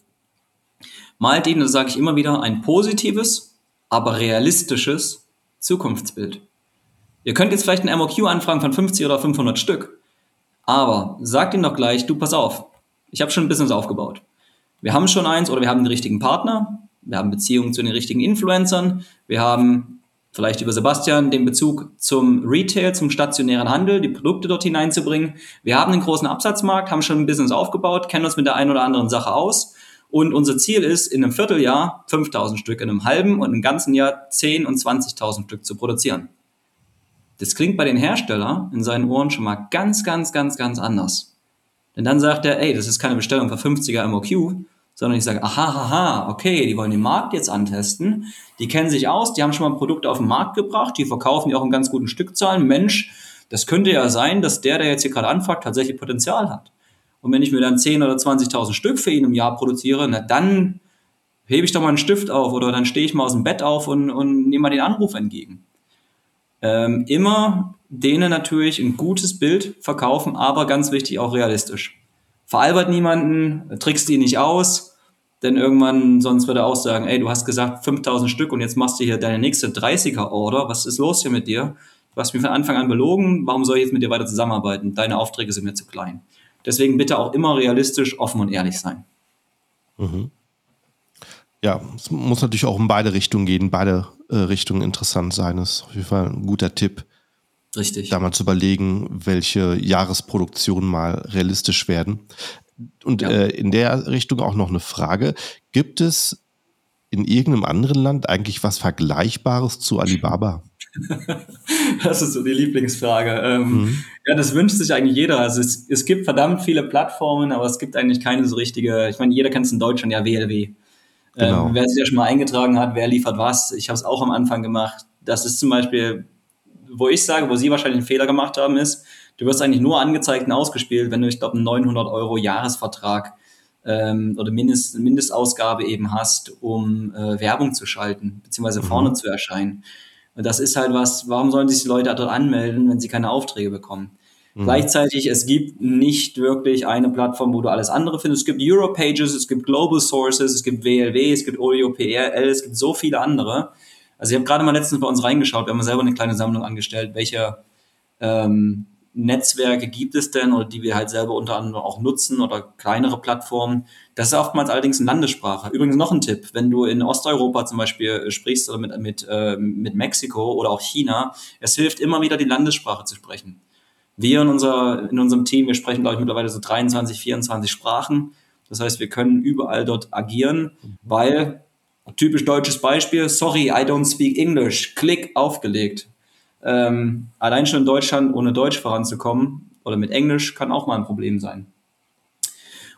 Speaker 2: malt ihnen, das sage ich immer wieder, ein positives, aber realistisches Zukunftsbild. Ihr könnt jetzt vielleicht ein MOQ anfragen von 50 oder 500 Stück, aber sagt ihnen doch gleich, du pass auf, ich habe schon ein Business aufgebaut. Wir haben schon eins oder wir haben den richtigen Partner, wir haben Beziehungen zu den richtigen Influencern, wir haben vielleicht über Sebastian den Bezug zum Retail, zum stationären Handel, die Produkte dort hineinzubringen. Wir haben einen großen Absatzmarkt, haben schon ein Business aufgebaut, kennen uns mit der einen oder anderen Sache aus. Und unser Ziel ist, in einem Vierteljahr 5000 Stück, in einem halben und im ganzen Jahr 10 und 20.000 Stück zu produzieren. Das klingt bei den Herstellern in seinen Ohren schon mal ganz, ganz, ganz, ganz anders. Denn dann sagt er, ey, das ist keine Bestellung für 50er MOQ, sondern ich sage, aha, aha, okay, die wollen den Markt jetzt antesten, die kennen sich aus, die haben schon mal ein Produkt auf den Markt gebracht, die verkaufen die auch in ganz guten Stückzahlen. Mensch, das könnte ja sein, dass der, der jetzt hier gerade anfragt, tatsächlich Potenzial hat. Und wenn ich mir dann 10.000 oder 20.000 Stück für ihn im Jahr produziere, na dann hebe ich doch mal einen Stift auf oder dann stehe ich mal aus dem Bett auf und, und nehme mal den Anruf entgegen. Ähm, immer denen natürlich ein gutes Bild verkaufen, aber ganz wichtig auch realistisch. Veralbert niemanden, trickst ihn nicht aus, denn irgendwann, sonst würde er auch sagen, ey, du hast gesagt 5000 Stück und jetzt machst du hier deine nächste 30er-Order. Was ist los hier mit dir? Du hast mich von Anfang an belogen. Warum soll ich jetzt mit dir weiter zusammenarbeiten? Deine Aufträge sind mir zu klein. Deswegen bitte auch immer realistisch, offen und ehrlich sein.
Speaker 1: Mhm. Ja, es muss natürlich auch in beide Richtungen gehen, beide äh, Richtungen interessant sein. Das ist auf jeden Fall ein guter Tipp.
Speaker 2: Richtig.
Speaker 1: Da mal zu überlegen, welche Jahresproduktionen mal realistisch werden. Und ja. äh, in der Richtung auch noch eine Frage. Gibt es in irgendeinem anderen Land eigentlich was Vergleichbares zu Alibaba?
Speaker 2: das ist so die Lieblingsfrage. Ähm, mhm. Ja, das wünscht sich eigentlich jeder. Also es, es, gibt verdammt viele Plattformen, aber es gibt eigentlich keine so richtige. Ich meine, jeder kennt es in Deutschland, ja, WLW. Ähm, genau. Ähm, wer sich ja schon mal eingetragen hat, wer liefert was. Ich habe es auch am Anfang gemacht. Das ist zum Beispiel, wo ich sage, wo Sie wahrscheinlich einen Fehler gemacht haben, ist, du wirst eigentlich nur angezeigt und ausgespielt, wenn du, ich glaube, einen 900 Euro Jahresvertrag ähm, oder Mindest, Mindestausgabe eben hast, um äh, Werbung zu schalten, beziehungsweise mhm. vorne zu erscheinen. Und das ist halt was, warum sollen sich die Leute dort anmelden, wenn sie keine Aufträge bekommen? Mhm. Gleichzeitig, es gibt nicht wirklich eine Plattform, wo du alles andere findest. Es gibt Europages, es gibt Global Sources, es gibt WLW, es gibt OEOPRL, es gibt so viele andere. Also ich habe gerade mal letztens bei uns reingeschaut, wir haben selber eine kleine Sammlung angestellt, welche ähm, Netzwerke gibt es denn oder die wir halt selber unter anderem auch nutzen oder kleinere Plattformen. Das ist oftmals allerdings eine Landessprache. Übrigens noch ein Tipp, wenn du in Osteuropa zum Beispiel äh, sprichst oder mit, mit, äh, mit Mexiko oder auch China, es hilft immer wieder die Landessprache zu sprechen. Wir in, unser, in unserem Team, wir sprechen glaube ich mittlerweile so 23, 24 Sprachen. Das heißt, wir können überall dort agieren, weil typisch deutsches Beispiel, sorry, I don't speak English, Klick aufgelegt. Ähm, allein schon in Deutschland ohne Deutsch voranzukommen oder mit Englisch kann auch mal ein Problem sein.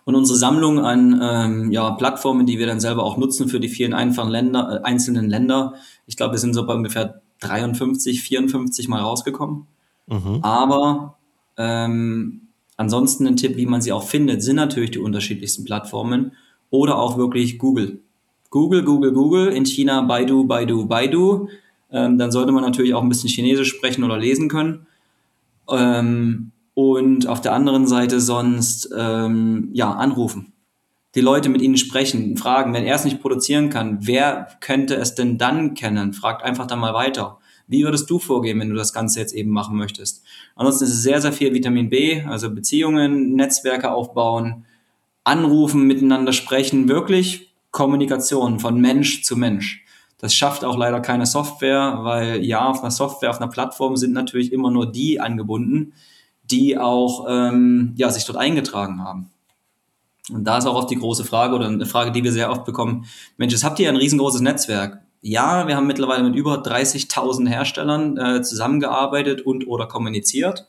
Speaker 2: Und unsere Sammlung an ähm, ja, Plattformen, die wir dann selber auch nutzen für die vielen einfachen Länder, äh, einzelnen Länder, ich glaube, wir sind so bei ungefähr 53, 54 mal rausgekommen. Mhm. Aber ähm, ansonsten ein Tipp, wie man sie auch findet, sind natürlich die unterschiedlichsten Plattformen oder auch wirklich Google. Google, Google, Google, in China Baidu, Baidu, Baidu, ähm, dann sollte man natürlich auch ein bisschen Chinesisch sprechen oder lesen können. Ähm, und auf der anderen Seite sonst ähm, ja anrufen. Die Leute mit ihnen sprechen, fragen, wenn er es nicht produzieren kann, wer könnte es denn dann kennen? Fragt einfach dann mal weiter. Wie würdest du vorgehen, wenn du das Ganze jetzt eben machen möchtest? Ansonsten ist es sehr, sehr viel Vitamin B, also Beziehungen, Netzwerke aufbauen, anrufen, miteinander sprechen, wirklich Kommunikation von Mensch zu Mensch. Das schafft auch leider keine Software, weil ja, auf einer Software, auf einer Plattform sind natürlich immer nur die angebunden, die auch ähm, ja, sich dort eingetragen haben. Und da ist auch oft die große Frage oder eine Frage, die wir sehr oft bekommen, Mensch, habt ihr ein riesengroßes Netzwerk. Ja, wir haben mittlerweile mit über 30.000 Herstellern äh, zusammengearbeitet und oder kommuniziert.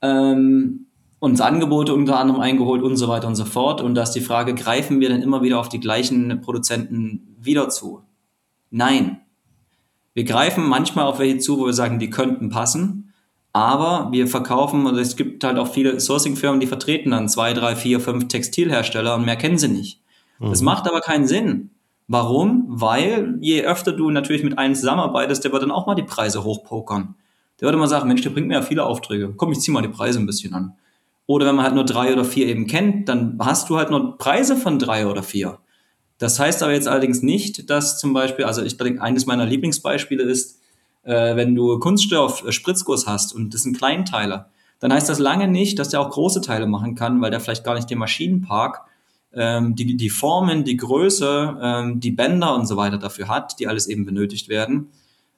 Speaker 2: Ähm, uns Angebote unter anderem eingeholt und so weiter und so fort. Und da ist die Frage, greifen wir dann immer wieder auf die gleichen Produzenten wieder zu? Nein. Wir greifen manchmal auf welche zu, wo wir sagen, die könnten passen. Aber wir verkaufen, und es gibt halt auch viele Sourcing-Firmen, die vertreten dann zwei, drei, vier, fünf Textilhersteller und mehr kennen sie nicht. Mhm. Das macht aber keinen Sinn. Warum? Weil je öfter du natürlich mit einem zusammenarbeitest, der wird dann auch mal die Preise hochpokern. Der würde mal sagen, Mensch, der bringt mir ja viele Aufträge. Komm, ich zieh mal die Preise ein bisschen an. Oder wenn man halt nur drei oder vier eben kennt, dann hast du halt nur Preise von drei oder vier. Das heißt aber jetzt allerdings nicht, dass zum Beispiel, also ich denke, eines meiner Lieblingsbeispiele ist, äh, wenn du Kunststoff äh, hast und das sind Kleinteile, dann heißt das lange nicht, dass der auch große Teile machen kann, weil der vielleicht gar nicht den Maschinenpark, ähm, die, die Formen, die Größe, ähm, die Bänder und so weiter dafür hat, die alles eben benötigt werden,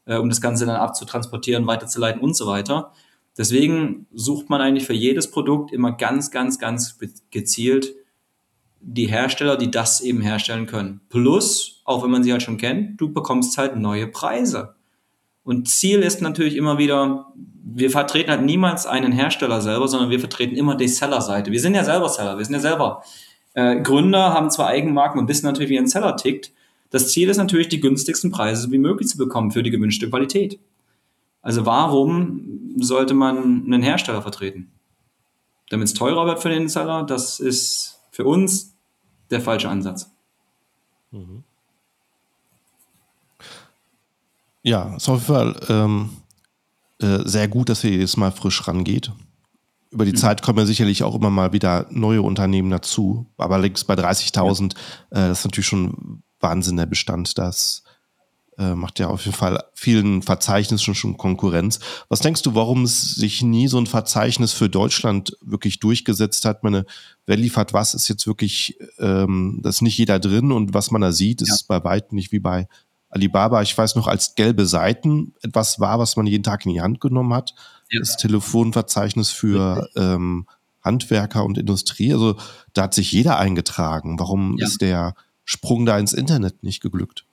Speaker 2: äh, um das Ganze dann abzutransportieren, weiterzuleiten und so weiter. Deswegen sucht man eigentlich für jedes Produkt immer ganz, ganz, ganz gezielt die Hersteller, die das eben herstellen können. Plus, auch wenn man sie halt schon kennt, du bekommst halt neue Preise. Und Ziel ist natürlich immer wieder, wir vertreten halt niemals einen Hersteller selber, sondern wir vertreten immer die Seller-Seite. Wir sind ja selber Seller, wir sind ja selber äh, Gründer, haben zwar Eigenmarken und wissen natürlich, wie ein Seller tickt. Das Ziel ist natürlich, die günstigsten Preise wie möglich zu bekommen für die gewünschte Qualität. Also warum sollte man einen Hersteller vertreten? Damit es teurer wird für den Seller, das ist für uns der falsche Ansatz. Mhm.
Speaker 1: Ja, ist auf jeden Fall ähm, äh, sehr gut, dass ihr jetzt mal frisch rangeht. Über die mhm. Zeit kommen ja sicherlich auch immer mal wieder neue Unternehmen dazu. Aber links bei 30.000, ja. äh, das ist natürlich schon Wahnsinn der Bestand. Das äh, macht ja auf jeden Fall vielen Verzeichnissen schon Konkurrenz. Was denkst du, warum es sich nie so ein Verzeichnis für Deutschland wirklich durchgesetzt hat? Meine, wer liefert was, ist jetzt wirklich, ähm, das ist nicht jeder drin und was man da sieht, ist ja. bei weitem nicht wie bei Alibaba. Ich weiß noch, als gelbe Seiten etwas war, was man jeden Tag in die Hand genommen hat. Ja. Das Telefonverzeichnis für ähm, Handwerker und Industrie. Also da hat sich jeder eingetragen. Warum ja. ist der Sprung da ins Internet nicht geglückt?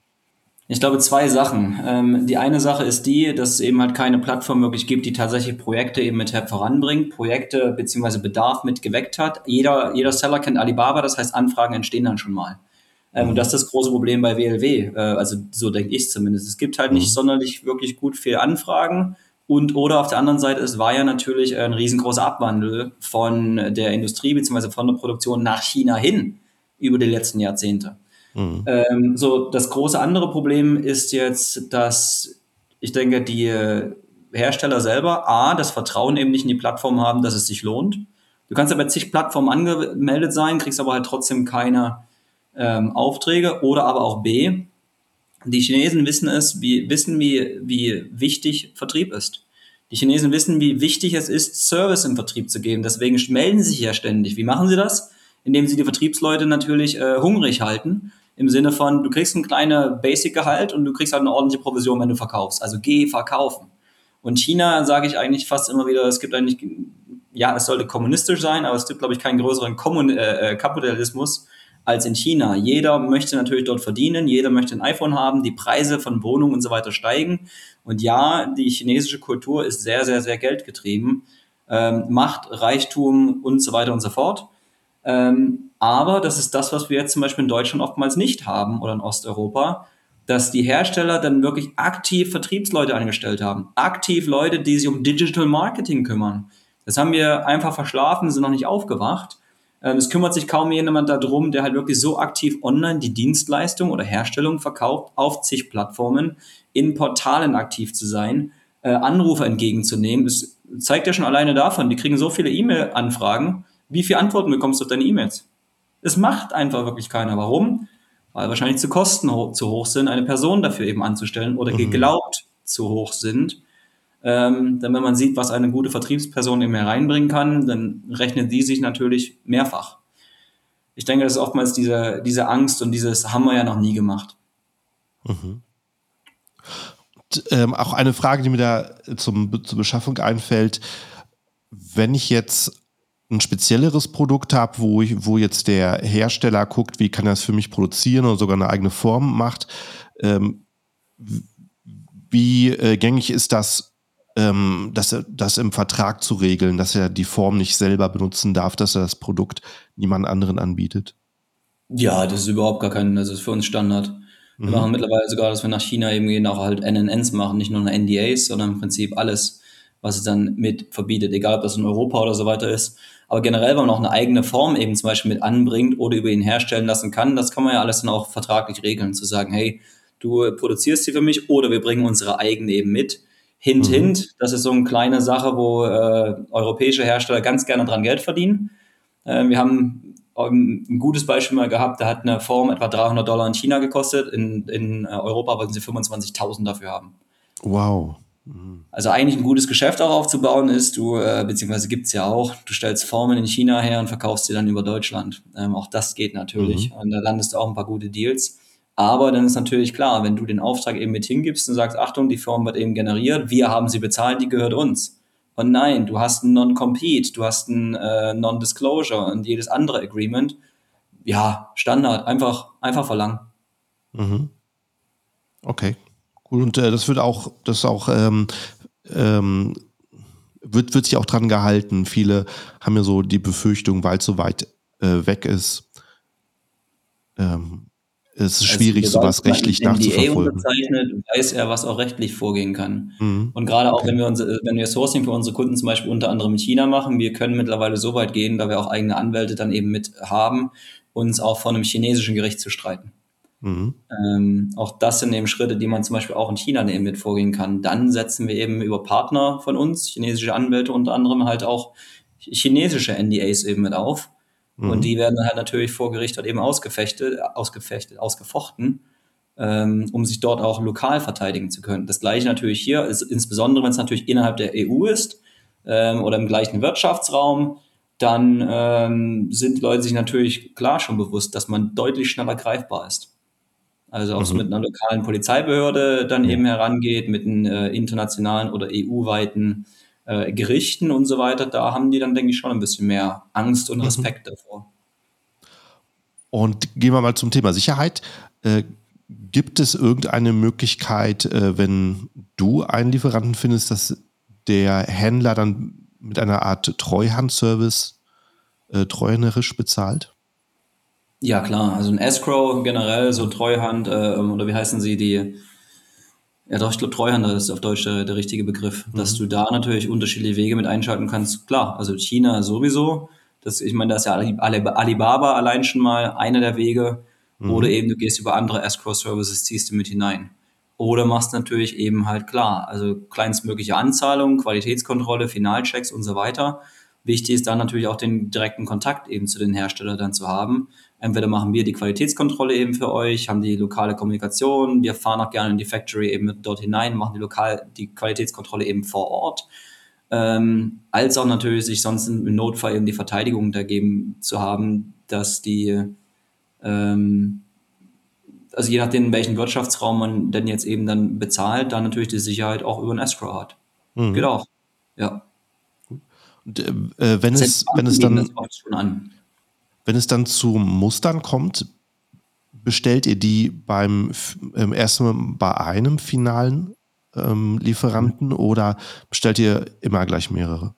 Speaker 2: Ich glaube, zwei Sachen. Ähm, die eine Sache ist die, dass es eben halt keine Plattform wirklich gibt, die tatsächlich Projekte eben mit voranbringt, Projekte bzw. Bedarf mit geweckt hat. Jeder, jeder Seller kennt Alibaba, das heißt, Anfragen entstehen dann schon mal. Ähm, und das ist das große Problem bei WLW. Äh, also so denke ich zumindest. Es gibt halt nicht mhm. sonderlich wirklich gut viele Anfragen. Und oder auf der anderen Seite, es war ja natürlich ein riesengroßer Abwandel von der Industrie bzw. von der Produktion nach China hin über die letzten Jahrzehnte. Mhm. Ähm, so, das große andere Problem ist jetzt, dass ich denke, die Hersteller selber A, das Vertrauen eben nicht in die Plattform haben, dass es sich lohnt. Du kannst ja bei zig Plattformen angemeldet sein, kriegst aber halt trotzdem keine ähm, Aufträge. Oder aber auch B, die Chinesen wissen es, wie, wissen, wie, wie wichtig Vertrieb ist. Die Chinesen wissen, wie wichtig es ist, Service im Vertrieb zu geben. Deswegen melden sie sich ja ständig. Wie machen sie das? Indem sie die Vertriebsleute natürlich äh, hungrig halten im Sinne von, du kriegst ein kleiner Basic-Gehalt und du kriegst halt eine ordentliche Provision, wenn du verkaufst. Also geh verkaufen. Und China sage ich eigentlich fast immer wieder, es gibt eigentlich, ja, es sollte kommunistisch sein, aber es gibt, glaube ich, keinen größeren Kommun äh, äh, Kapitalismus als in China. Jeder möchte natürlich dort verdienen, jeder möchte ein iPhone haben, die Preise von Wohnungen und so weiter steigen. Und ja, die chinesische Kultur ist sehr, sehr, sehr geldgetrieben. Ähm, Macht, Reichtum und so weiter und so fort. Ähm, aber das ist das, was wir jetzt zum Beispiel in Deutschland oftmals nicht haben oder in Osteuropa, dass die Hersteller dann wirklich aktiv Vertriebsleute angestellt haben. Aktiv Leute, die sich um Digital Marketing kümmern. Das haben wir einfach verschlafen, sind noch nicht aufgewacht. Ähm, es kümmert sich kaum jemand darum, der halt wirklich so aktiv online die Dienstleistung oder Herstellung verkauft, auf zig Plattformen, in Portalen aktiv zu sein, äh, Anrufe entgegenzunehmen. Das zeigt ja schon alleine davon, die kriegen so viele E-Mail-Anfragen. Wie viele Antworten bekommst du auf deine E-Mails? Es macht einfach wirklich keiner. Warum? Weil wahrscheinlich zu Kosten ho zu hoch sind, eine Person dafür eben anzustellen oder mhm. geglaubt zu hoch sind. Ähm, denn wenn man sieht, was eine gute Vertriebsperson eben hereinbringen kann, dann rechnet die sich natürlich mehrfach. Ich denke, das ist oftmals diese, diese Angst und dieses haben wir ja noch nie gemacht. Mhm.
Speaker 1: Und, ähm, auch eine Frage, die mir da zum, zur Beschaffung einfällt. Wenn ich jetzt ein spezielleres Produkt habe, wo, ich, wo jetzt der Hersteller guckt, wie kann er es für mich produzieren oder sogar eine eigene Form macht, ähm, wie äh, gängig ist das ähm, dass er das im Vertrag zu regeln, dass er die Form nicht selber benutzen darf, dass er das Produkt niemand anderen anbietet?
Speaker 2: Ja, das ist überhaupt gar kein, das ist für uns Standard. Wir mhm. machen mittlerweile sogar, dass wir nach China eben gehen, auch halt NNNs machen, nicht nur NDAs, sondern im Prinzip alles, was es dann mit verbietet, egal ob das in Europa oder so weiter ist. Aber generell, wenn man auch eine eigene Form eben zum Beispiel mit anbringt oder über ihn herstellen lassen kann, das kann man ja alles dann auch vertraglich regeln, zu sagen, hey, du produzierst sie für mich oder wir bringen unsere eigene eben mit. Hint, mhm. hint, das ist so eine kleine Sache, wo äh, europäische Hersteller ganz gerne dran Geld verdienen. Äh, wir haben ähm, ein gutes Beispiel mal gehabt, da hat eine Form etwa 300 Dollar in China gekostet, in, in äh, Europa wollten sie 25.000 dafür haben.
Speaker 1: Wow.
Speaker 2: Also eigentlich ein gutes Geschäft auch aufzubauen ist, du, äh, beziehungsweise gibt es ja auch, du stellst Formen in China her und verkaufst sie dann über Deutschland. Ähm, auch das geht natürlich. Mhm. Und da landest du auch ein paar gute Deals. Aber dann ist natürlich klar, wenn du den Auftrag eben mit hingibst und sagst, Achtung, die Form wird eben generiert, wir haben sie bezahlt, die gehört uns. Und nein, du hast ein Non-Compete, du hast ein äh, Non-Disclosure und jedes andere Agreement. Ja, Standard, einfach, einfach verlangen.
Speaker 1: Mhm. Okay. Und äh, das wird auch, das auch, ähm, ähm, wird, wird sich auch dran gehalten. Viele haben ja so die Befürchtung, weil es so weit äh, weg ist, ähm, es ist also schwierig, also, sowas rechtlich nachzuverfolgen.
Speaker 2: unterzeichnet, weiß er, was auch rechtlich vorgehen kann. Mhm. Und gerade auch, okay. wenn wir, unser, wenn wir Sourcing für unsere Kunden zum Beispiel unter anderem in China machen, wir können mittlerweile so weit gehen, da wir auch eigene Anwälte dann eben mit haben, uns auch vor einem chinesischen Gericht zu streiten. Mhm. Ähm, auch das sind eben Schritte, die man zum Beispiel auch in China eben mit vorgehen kann. Dann setzen wir eben über Partner von uns, chinesische Anwälte unter anderem, halt auch chinesische NDAs eben mit auf Mhm. Und die werden dann halt natürlich vor Gericht halt eben ausgefechtet, ausgefechtet, ausgefochten, ähm, um sich dort auch lokal verteidigen zu können. Das gleiche natürlich hier, ist, insbesondere wenn es natürlich innerhalb der EU ist ähm, oder im gleichen Wirtschaftsraum, dann ähm, sind Leute sich natürlich klar schon bewusst, dass man deutlich schneller greifbar ist. Also auch mhm. so mit einer lokalen Polizeibehörde dann mhm. eben herangeht, mit einem äh, internationalen oder EU-weiten äh, Gerichten und so weiter, da haben die dann, denke ich, schon ein bisschen mehr Angst und mhm. Respekt mhm. davor.
Speaker 1: Und gehen wir mal zum Thema Sicherheit. Äh, gibt es irgendeine Möglichkeit, äh, wenn du einen Lieferanten findest, dass der Händler dann mit einer Art Treuhandservice äh, treuhänderisch bezahlt?
Speaker 2: Ja, klar. Also ein Escrow generell, so Treuhand, äh, oder wie heißen sie, die ja, doch, ich glaube, Treuhänder ist auf Deutsch der, der richtige Begriff. Mhm. Dass du da natürlich unterschiedliche Wege mit einschalten kannst. Klar, also China sowieso. Das, ich meine, da ist ja Alibaba allein schon mal einer der Wege. Mhm. Oder eben du gehst über andere Escrow-Services, ziehst du mit hinein. Oder machst natürlich eben halt klar, also kleinstmögliche Anzahlung, Qualitätskontrolle, Finalchecks und so weiter. Wichtig ist dann natürlich auch den direkten Kontakt eben zu den Herstellern dann zu haben. Entweder machen wir die Qualitätskontrolle eben für euch, haben die lokale Kommunikation, wir fahren auch gerne in die Factory eben dort hinein, machen die lokal die Qualitätskontrolle eben vor Ort. Ähm, als auch natürlich sich sonst im Notfall eben die Verteidigung dagegen zu haben, dass die, ähm, also je nachdem, welchen Wirtschaftsraum man denn jetzt eben dann bezahlt, dann natürlich die Sicherheit auch über ein Escrow hat. Mhm. Geht auch, ja.
Speaker 1: Und, äh, wenn, es, wenn es dann wenn es dann zu Mustern kommt, bestellt ihr die beim ähm, ersten bei einem finalen ähm, Lieferanten oder bestellt ihr immer gleich mehrere?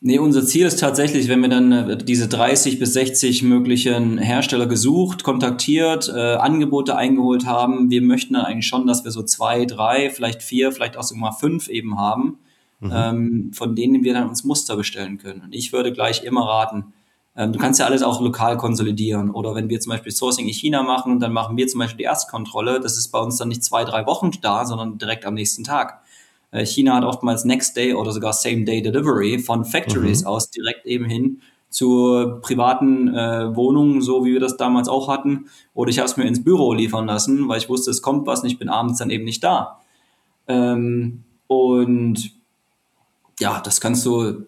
Speaker 2: Nee, unser Ziel ist tatsächlich, wenn wir dann äh, diese 30 bis 60 möglichen Hersteller gesucht, kontaktiert, äh, Angebote eingeholt haben, wir möchten dann eigentlich schon, dass wir so zwei, drei, vielleicht vier, vielleicht auch sogar fünf eben haben, mhm. ähm, von denen wir dann uns Muster bestellen können. Und ich würde gleich immer raten, ähm, du kannst ja alles auch lokal konsolidieren. Oder wenn wir zum Beispiel Sourcing in China machen, dann machen wir zum Beispiel die Erstkontrolle. Das ist bei uns dann nicht zwei, drei Wochen da, sondern direkt am nächsten Tag. Äh, China hat oftmals Next Day oder sogar Same Day Delivery von Factories mhm. aus direkt eben hin zu privaten äh, Wohnungen, so wie wir das damals auch hatten. Oder ich habe es mir ins Büro liefern lassen, weil ich wusste, es kommt was und ich bin abends dann eben nicht da. Ähm, und ja, das kannst du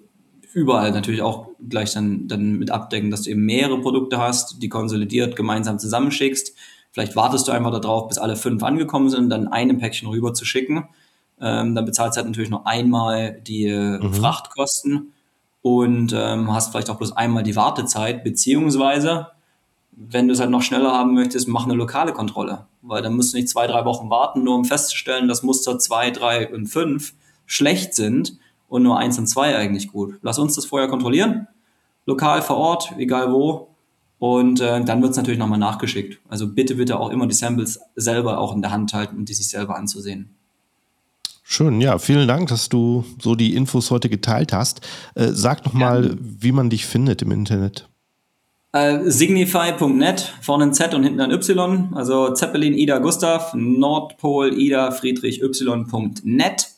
Speaker 2: überall natürlich auch gleich dann, dann mit abdecken, dass du eben mehrere Produkte hast, die konsolidiert gemeinsam zusammenschickst. Vielleicht wartest du einfach darauf, bis alle fünf angekommen sind, dann eine Päckchen rüber zu schicken. Ähm, dann bezahlst du halt natürlich nur einmal die äh, mhm. Frachtkosten und ähm, hast vielleicht auch bloß einmal die Wartezeit, beziehungsweise wenn du es halt noch schneller haben möchtest, mach eine lokale Kontrolle. Weil dann musst du nicht zwei, drei Wochen warten, nur um festzustellen, dass Muster zwei, drei und fünf schlecht sind und nur eins und zwei eigentlich gut. Lass uns das vorher kontrollieren, lokal vor Ort, egal wo. Und äh, dann wird es natürlich nochmal nachgeschickt. Also bitte, bitte auch immer die Samples selber auch in der Hand halten und die sich selber anzusehen.
Speaker 1: Schön, ja, vielen Dank, dass du so die Infos heute geteilt hast. Äh, sag noch mal, ja. wie man dich findet im Internet.
Speaker 2: Äh, signify.net, vorne ein Z und hinten ein Y, also Zeppelin Ida Gustav, Nordpol Ida Friedrich Y.net,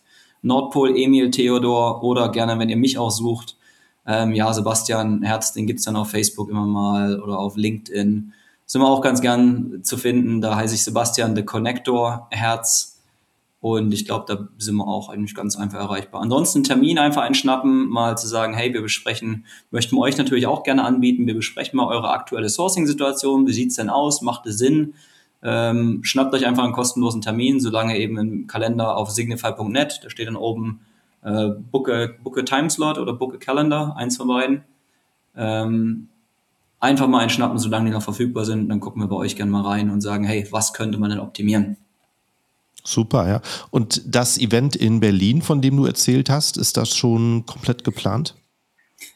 Speaker 2: Nordpol Emil Theodor oder gerne, wenn ihr mich auch sucht, ähm, ja, Sebastian Herz, den gibt's dann auf Facebook immer mal oder auf LinkedIn. Sind wir auch ganz gern zu finden, da heiße ich Sebastian The Connector Herz und ich glaube, da sind wir auch eigentlich ganz einfach erreichbar. Ansonsten Termin einfach einschnappen, mal zu sagen, hey, wir besprechen, möchten wir euch natürlich auch gerne anbieten, wir besprechen mal eure aktuelle Sourcing-Situation, wie sieht's denn aus, macht es Sinn? Ähm, schnappt euch einfach einen kostenlosen Termin, solange eben im Kalender auf signify.net, da steht dann oben äh, book, a, book a Timeslot oder Book a Calendar, eins von beiden. Ähm, einfach mal einschnappen, solange die noch verfügbar sind, dann gucken wir bei euch gerne mal rein und sagen, hey, was könnte man denn optimieren?
Speaker 1: Super, ja. Und das Event in Berlin, von dem du erzählt hast, ist das schon komplett geplant?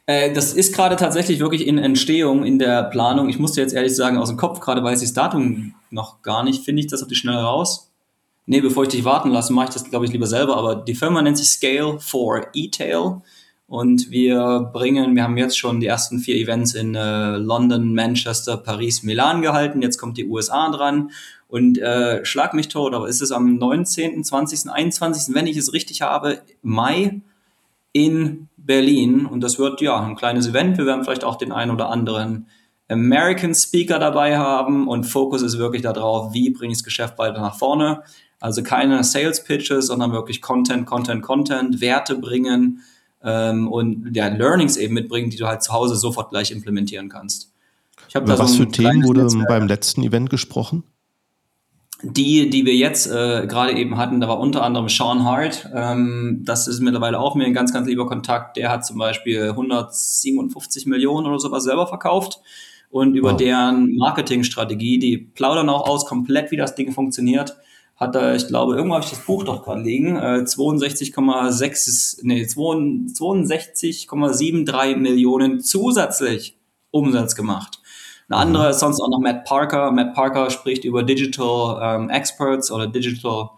Speaker 2: Äh, das ist gerade tatsächlich wirklich in Entstehung, in der Planung. Ich musste jetzt ehrlich sagen, aus dem Kopf, gerade weiß ich das Datum noch gar nicht, finde ich das auf die Schnelle raus. Nee, bevor ich dich warten lasse, mache ich das, glaube ich, lieber selber. Aber die Firma nennt sich Scale for E-Tail. Und wir bringen, wir haben jetzt schon die ersten vier Events in äh, London, Manchester, Paris, Milan gehalten. Jetzt kommt die USA dran. Und äh, schlag mich tot, aber ist es am 19., 20., 21., wenn ich es richtig habe, Mai in Berlin. Und das wird ja ein kleines Event. Wir werden vielleicht auch den einen oder anderen American Speaker dabei haben. Und Fokus ist wirklich darauf, wie bringe ich das Geschäft weiter nach vorne. Also keine Sales Pitches, sondern wirklich Content, Content, Content, Werte bringen ähm, und ja, Learnings eben mitbringen, die du halt zu Hause sofort gleich implementieren kannst.
Speaker 1: Über was so für Themen wurde Netzwerk. beim letzten Event gesprochen?
Speaker 2: Die, die wir jetzt äh, gerade eben hatten, da war unter anderem Sean Hart. Ähm, das ist mittlerweile auch mir ein ganz, ganz lieber Kontakt. Der hat zum Beispiel 157 Millionen oder sowas selber verkauft. Und über wow. deren Marketingstrategie, die plaudern auch aus komplett, wie das Ding funktioniert, hat er, ich glaube, irgendwo habe ich das Buch doch gerade liegen, äh, 62,6, nee, 62,73 Millionen zusätzlich Umsatz gemacht. Eine andere mhm. ist sonst auch noch Matt Parker. Matt Parker spricht über Digital ähm, Experts oder Digital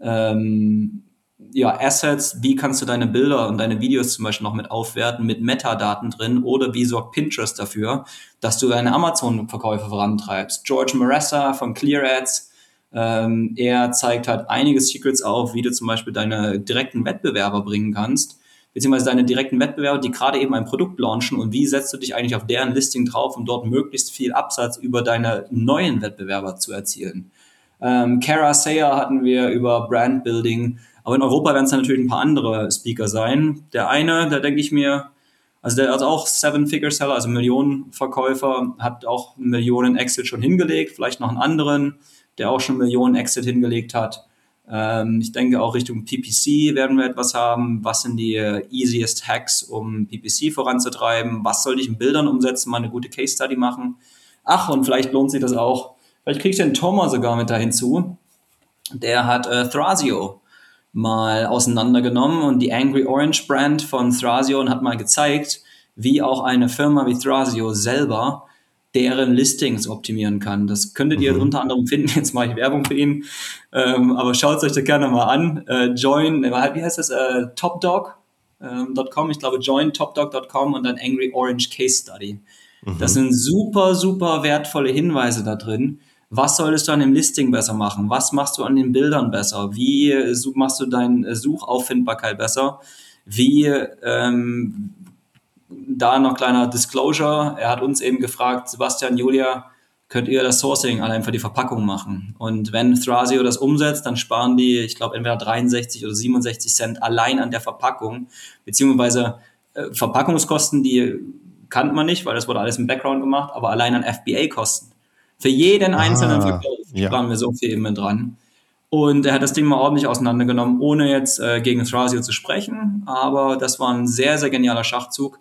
Speaker 2: ähm, ja, Assets. Wie kannst du deine Bilder und deine Videos zum Beispiel noch mit aufwerten mit Metadaten drin? Oder wie sorgt Pinterest dafür, dass du deine Amazon-Verkäufe vorantreibst? George Maressa von Clear Ads. Ähm, er zeigt halt einige Secrets auf, wie du zum Beispiel deine direkten Wettbewerber bringen kannst beziehungsweise deine direkten Wettbewerber, die gerade eben ein Produkt launchen und wie setzt du dich eigentlich auf deren Listing drauf, um dort möglichst viel Absatz über deine neuen Wettbewerber zu erzielen. Ähm, Kara Sayer hatten wir über Brand Building, aber in Europa werden es natürlich ein paar andere Speaker sein. Der eine, da denke ich mir, also der hat auch Seven-Figure-Seller, also Millionenverkäufer, hat auch Millionen Exit schon hingelegt, vielleicht noch einen anderen, der auch schon Millionen Exit hingelegt hat. Ähm, ich denke auch Richtung PPC werden wir etwas haben. Was sind die easiest Hacks, um PPC voranzutreiben? Was soll ich in Bildern umsetzen? Mal eine gute Case Study machen. Ach, und vielleicht lohnt sich das auch. Vielleicht kriege ich den Thomas sogar mit da hinzu. Der hat äh, Thrasio mal auseinandergenommen und die Angry Orange Brand von Thrasio und hat mal gezeigt, wie auch eine Firma wie Thrasio selber deren Listings optimieren kann. Das könntet ihr mhm. unter anderem finden. Jetzt mache ich Werbung für ihn. Ähm, aber schaut es euch da gerne mal an. Äh, join, äh, wie heißt das? Äh, topdog.com. Ähm, ich glaube, join topdog.com und dann Angry Orange Case Study. Mhm. Das sind super, super wertvolle Hinweise da drin. Was solltest du an dem Listing besser machen? Was machst du an den Bildern besser? Wie äh, machst du deine Suchauffindbarkeit besser? Wie ähm, da noch kleiner Disclosure. Er hat uns eben gefragt, Sebastian, Julia, könnt ihr das Sourcing allein für die Verpackung machen? Und wenn Thrasio das umsetzt, dann sparen die, ich glaube, entweder 63 oder 67 Cent allein an der Verpackung, beziehungsweise äh, Verpackungskosten, die kannte man nicht, weil das wurde alles im Background gemacht, aber allein an FBA-Kosten. Für jeden einzelnen ah, Verkauf ja. sparen wir so viel eben dran. Und er hat das Ding mal ordentlich auseinandergenommen, ohne jetzt äh, gegen Thrasio zu sprechen. Aber das war ein sehr, sehr genialer Schachzug.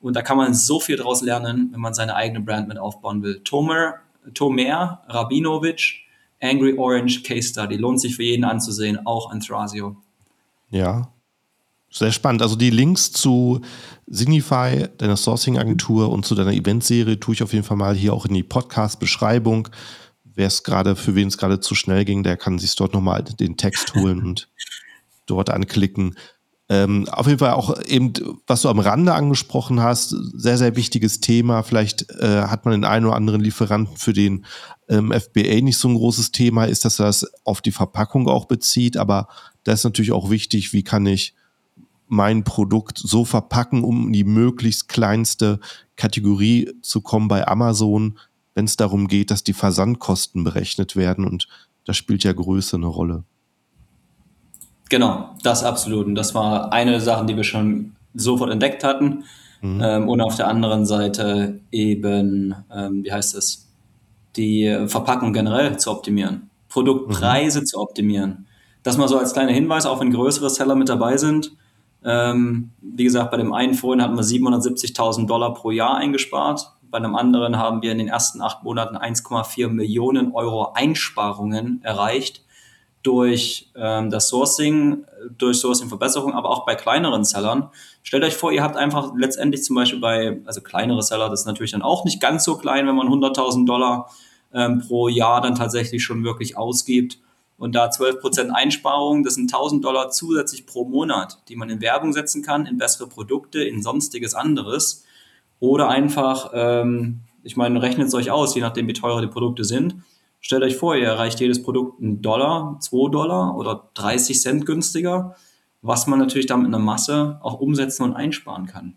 Speaker 2: Und da kann man so viel draus lernen, wenn man seine eigene Brand mit aufbauen will. Tomer, Tomer Rabinovic, Angry Orange Case Study. Lohnt sich für jeden anzusehen, auch an Thrasio.
Speaker 1: Ja, Sehr spannend. Also die Links zu Signify, deiner Sourcing-Agentur und zu deiner Eventserie tue ich auf jeden Fall mal hier auch in die Podcast-Beschreibung. Wer es gerade, für wen es gerade zu schnell ging, der kann sich dort nochmal den Text holen und dort anklicken. Ähm, auf jeden Fall auch eben, was du am Rande angesprochen hast, sehr, sehr wichtiges Thema. Vielleicht äh, hat man den einen oder anderen Lieferanten für den ähm, FBA nicht so ein großes Thema, ist, dass er das auf die Verpackung auch bezieht. Aber da ist natürlich auch wichtig, wie kann ich mein Produkt so verpacken, um in die möglichst kleinste Kategorie zu kommen bei Amazon, wenn es darum geht, dass die Versandkosten berechnet werden. Und da spielt ja Größe eine Rolle.
Speaker 2: Genau, das absolut. Und das war eine der Sachen, die wir schon sofort entdeckt hatten. Mhm. Ähm, und auf der anderen Seite eben, ähm, wie heißt es, die Verpackung generell zu optimieren, Produktpreise mhm. zu optimieren. Das mal so als kleiner Hinweis, auch wenn größere Seller mit dabei sind. Ähm, wie gesagt, bei dem einen vorhin hatten wir 770.000 Dollar pro Jahr eingespart. Bei einem anderen haben wir in den ersten acht Monaten 1,4 Millionen Euro Einsparungen erreicht durch ähm, das Sourcing, durch Sourcing-Verbesserung, aber auch bei kleineren Sellern. Stellt euch vor, ihr habt einfach letztendlich zum Beispiel bei, also kleinere Seller, das ist natürlich dann auch nicht ganz so klein, wenn man 100.000 Dollar ähm, pro Jahr dann tatsächlich schon wirklich ausgibt und da 12% Einsparung, das sind 1000 Dollar zusätzlich pro Monat, die man in Werbung setzen kann, in bessere Produkte, in sonstiges anderes. Oder einfach, ähm, ich meine, rechnet es euch aus, je nachdem, wie teuer die Produkte sind. Stellt euch vor, ihr erreicht jedes Produkt einen Dollar, 2 Dollar oder 30 Cent günstiger, was man natürlich dann mit einer Masse auch umsetzen und einsparen kann.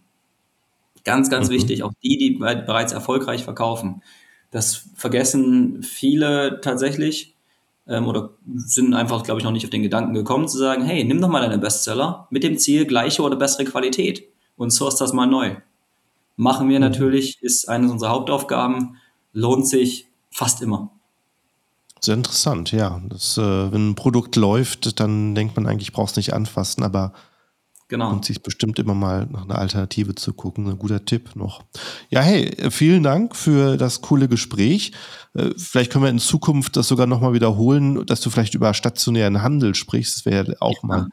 Speaker 2: Ganz, ganz mhm. wichtig, auch die, die bereits erfolgreich verkaufen. Das vergessen viele tatsächlich ähm, oder sind einfach, glaube ich, noch nicht auf den Gedanken gekommen zu sagen, hey, nimm doch mal deine Bestseller mit dem Ziel gleiche oder bessere Qualität und source das mal neu. Machen wir mhm. natürlich, ist eine unserer Hauptaufgaben, lohnt sich fast immer.
Speaker 1: Sehr interessant, ja. Das, äh, wenn ein Produkt läuft, dann denkt man eigentlich, brauchst nicht anfassen, aber Genau. Und sich bestimmt immer mal nach einer Alternative zu gucken. Ein guter Tipp noch. Ja, hey, vielen Dank für das coole Gespräch. Äh, vielleicht können wir in Zukunft das sogar nochmal wiederholen, dass du vielleicht über stationären Handel sprichst. Das wäre auch ja. mal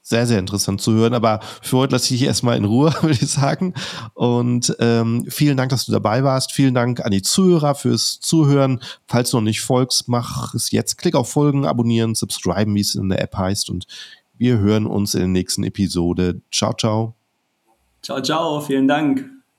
Speaker 1: sehr, sehr interessant zu hören. Aber für heute lasse ich dich erstmal in Ruhe, würde ich sagen. Und ähm, vielen Dank, dass du dabei warst. Vielen Dank an die Zuhörer fürs Zuhören. Falls du noch nicht folgst, mach es jetzt. Klick auf Folgen, abonnieren, subscriben, wie es in der App heißt. Und wir hören uns in der nächsten Episode. Ciao, ciao.
Speaker 2: Ciao, ciao. Vielen Dank.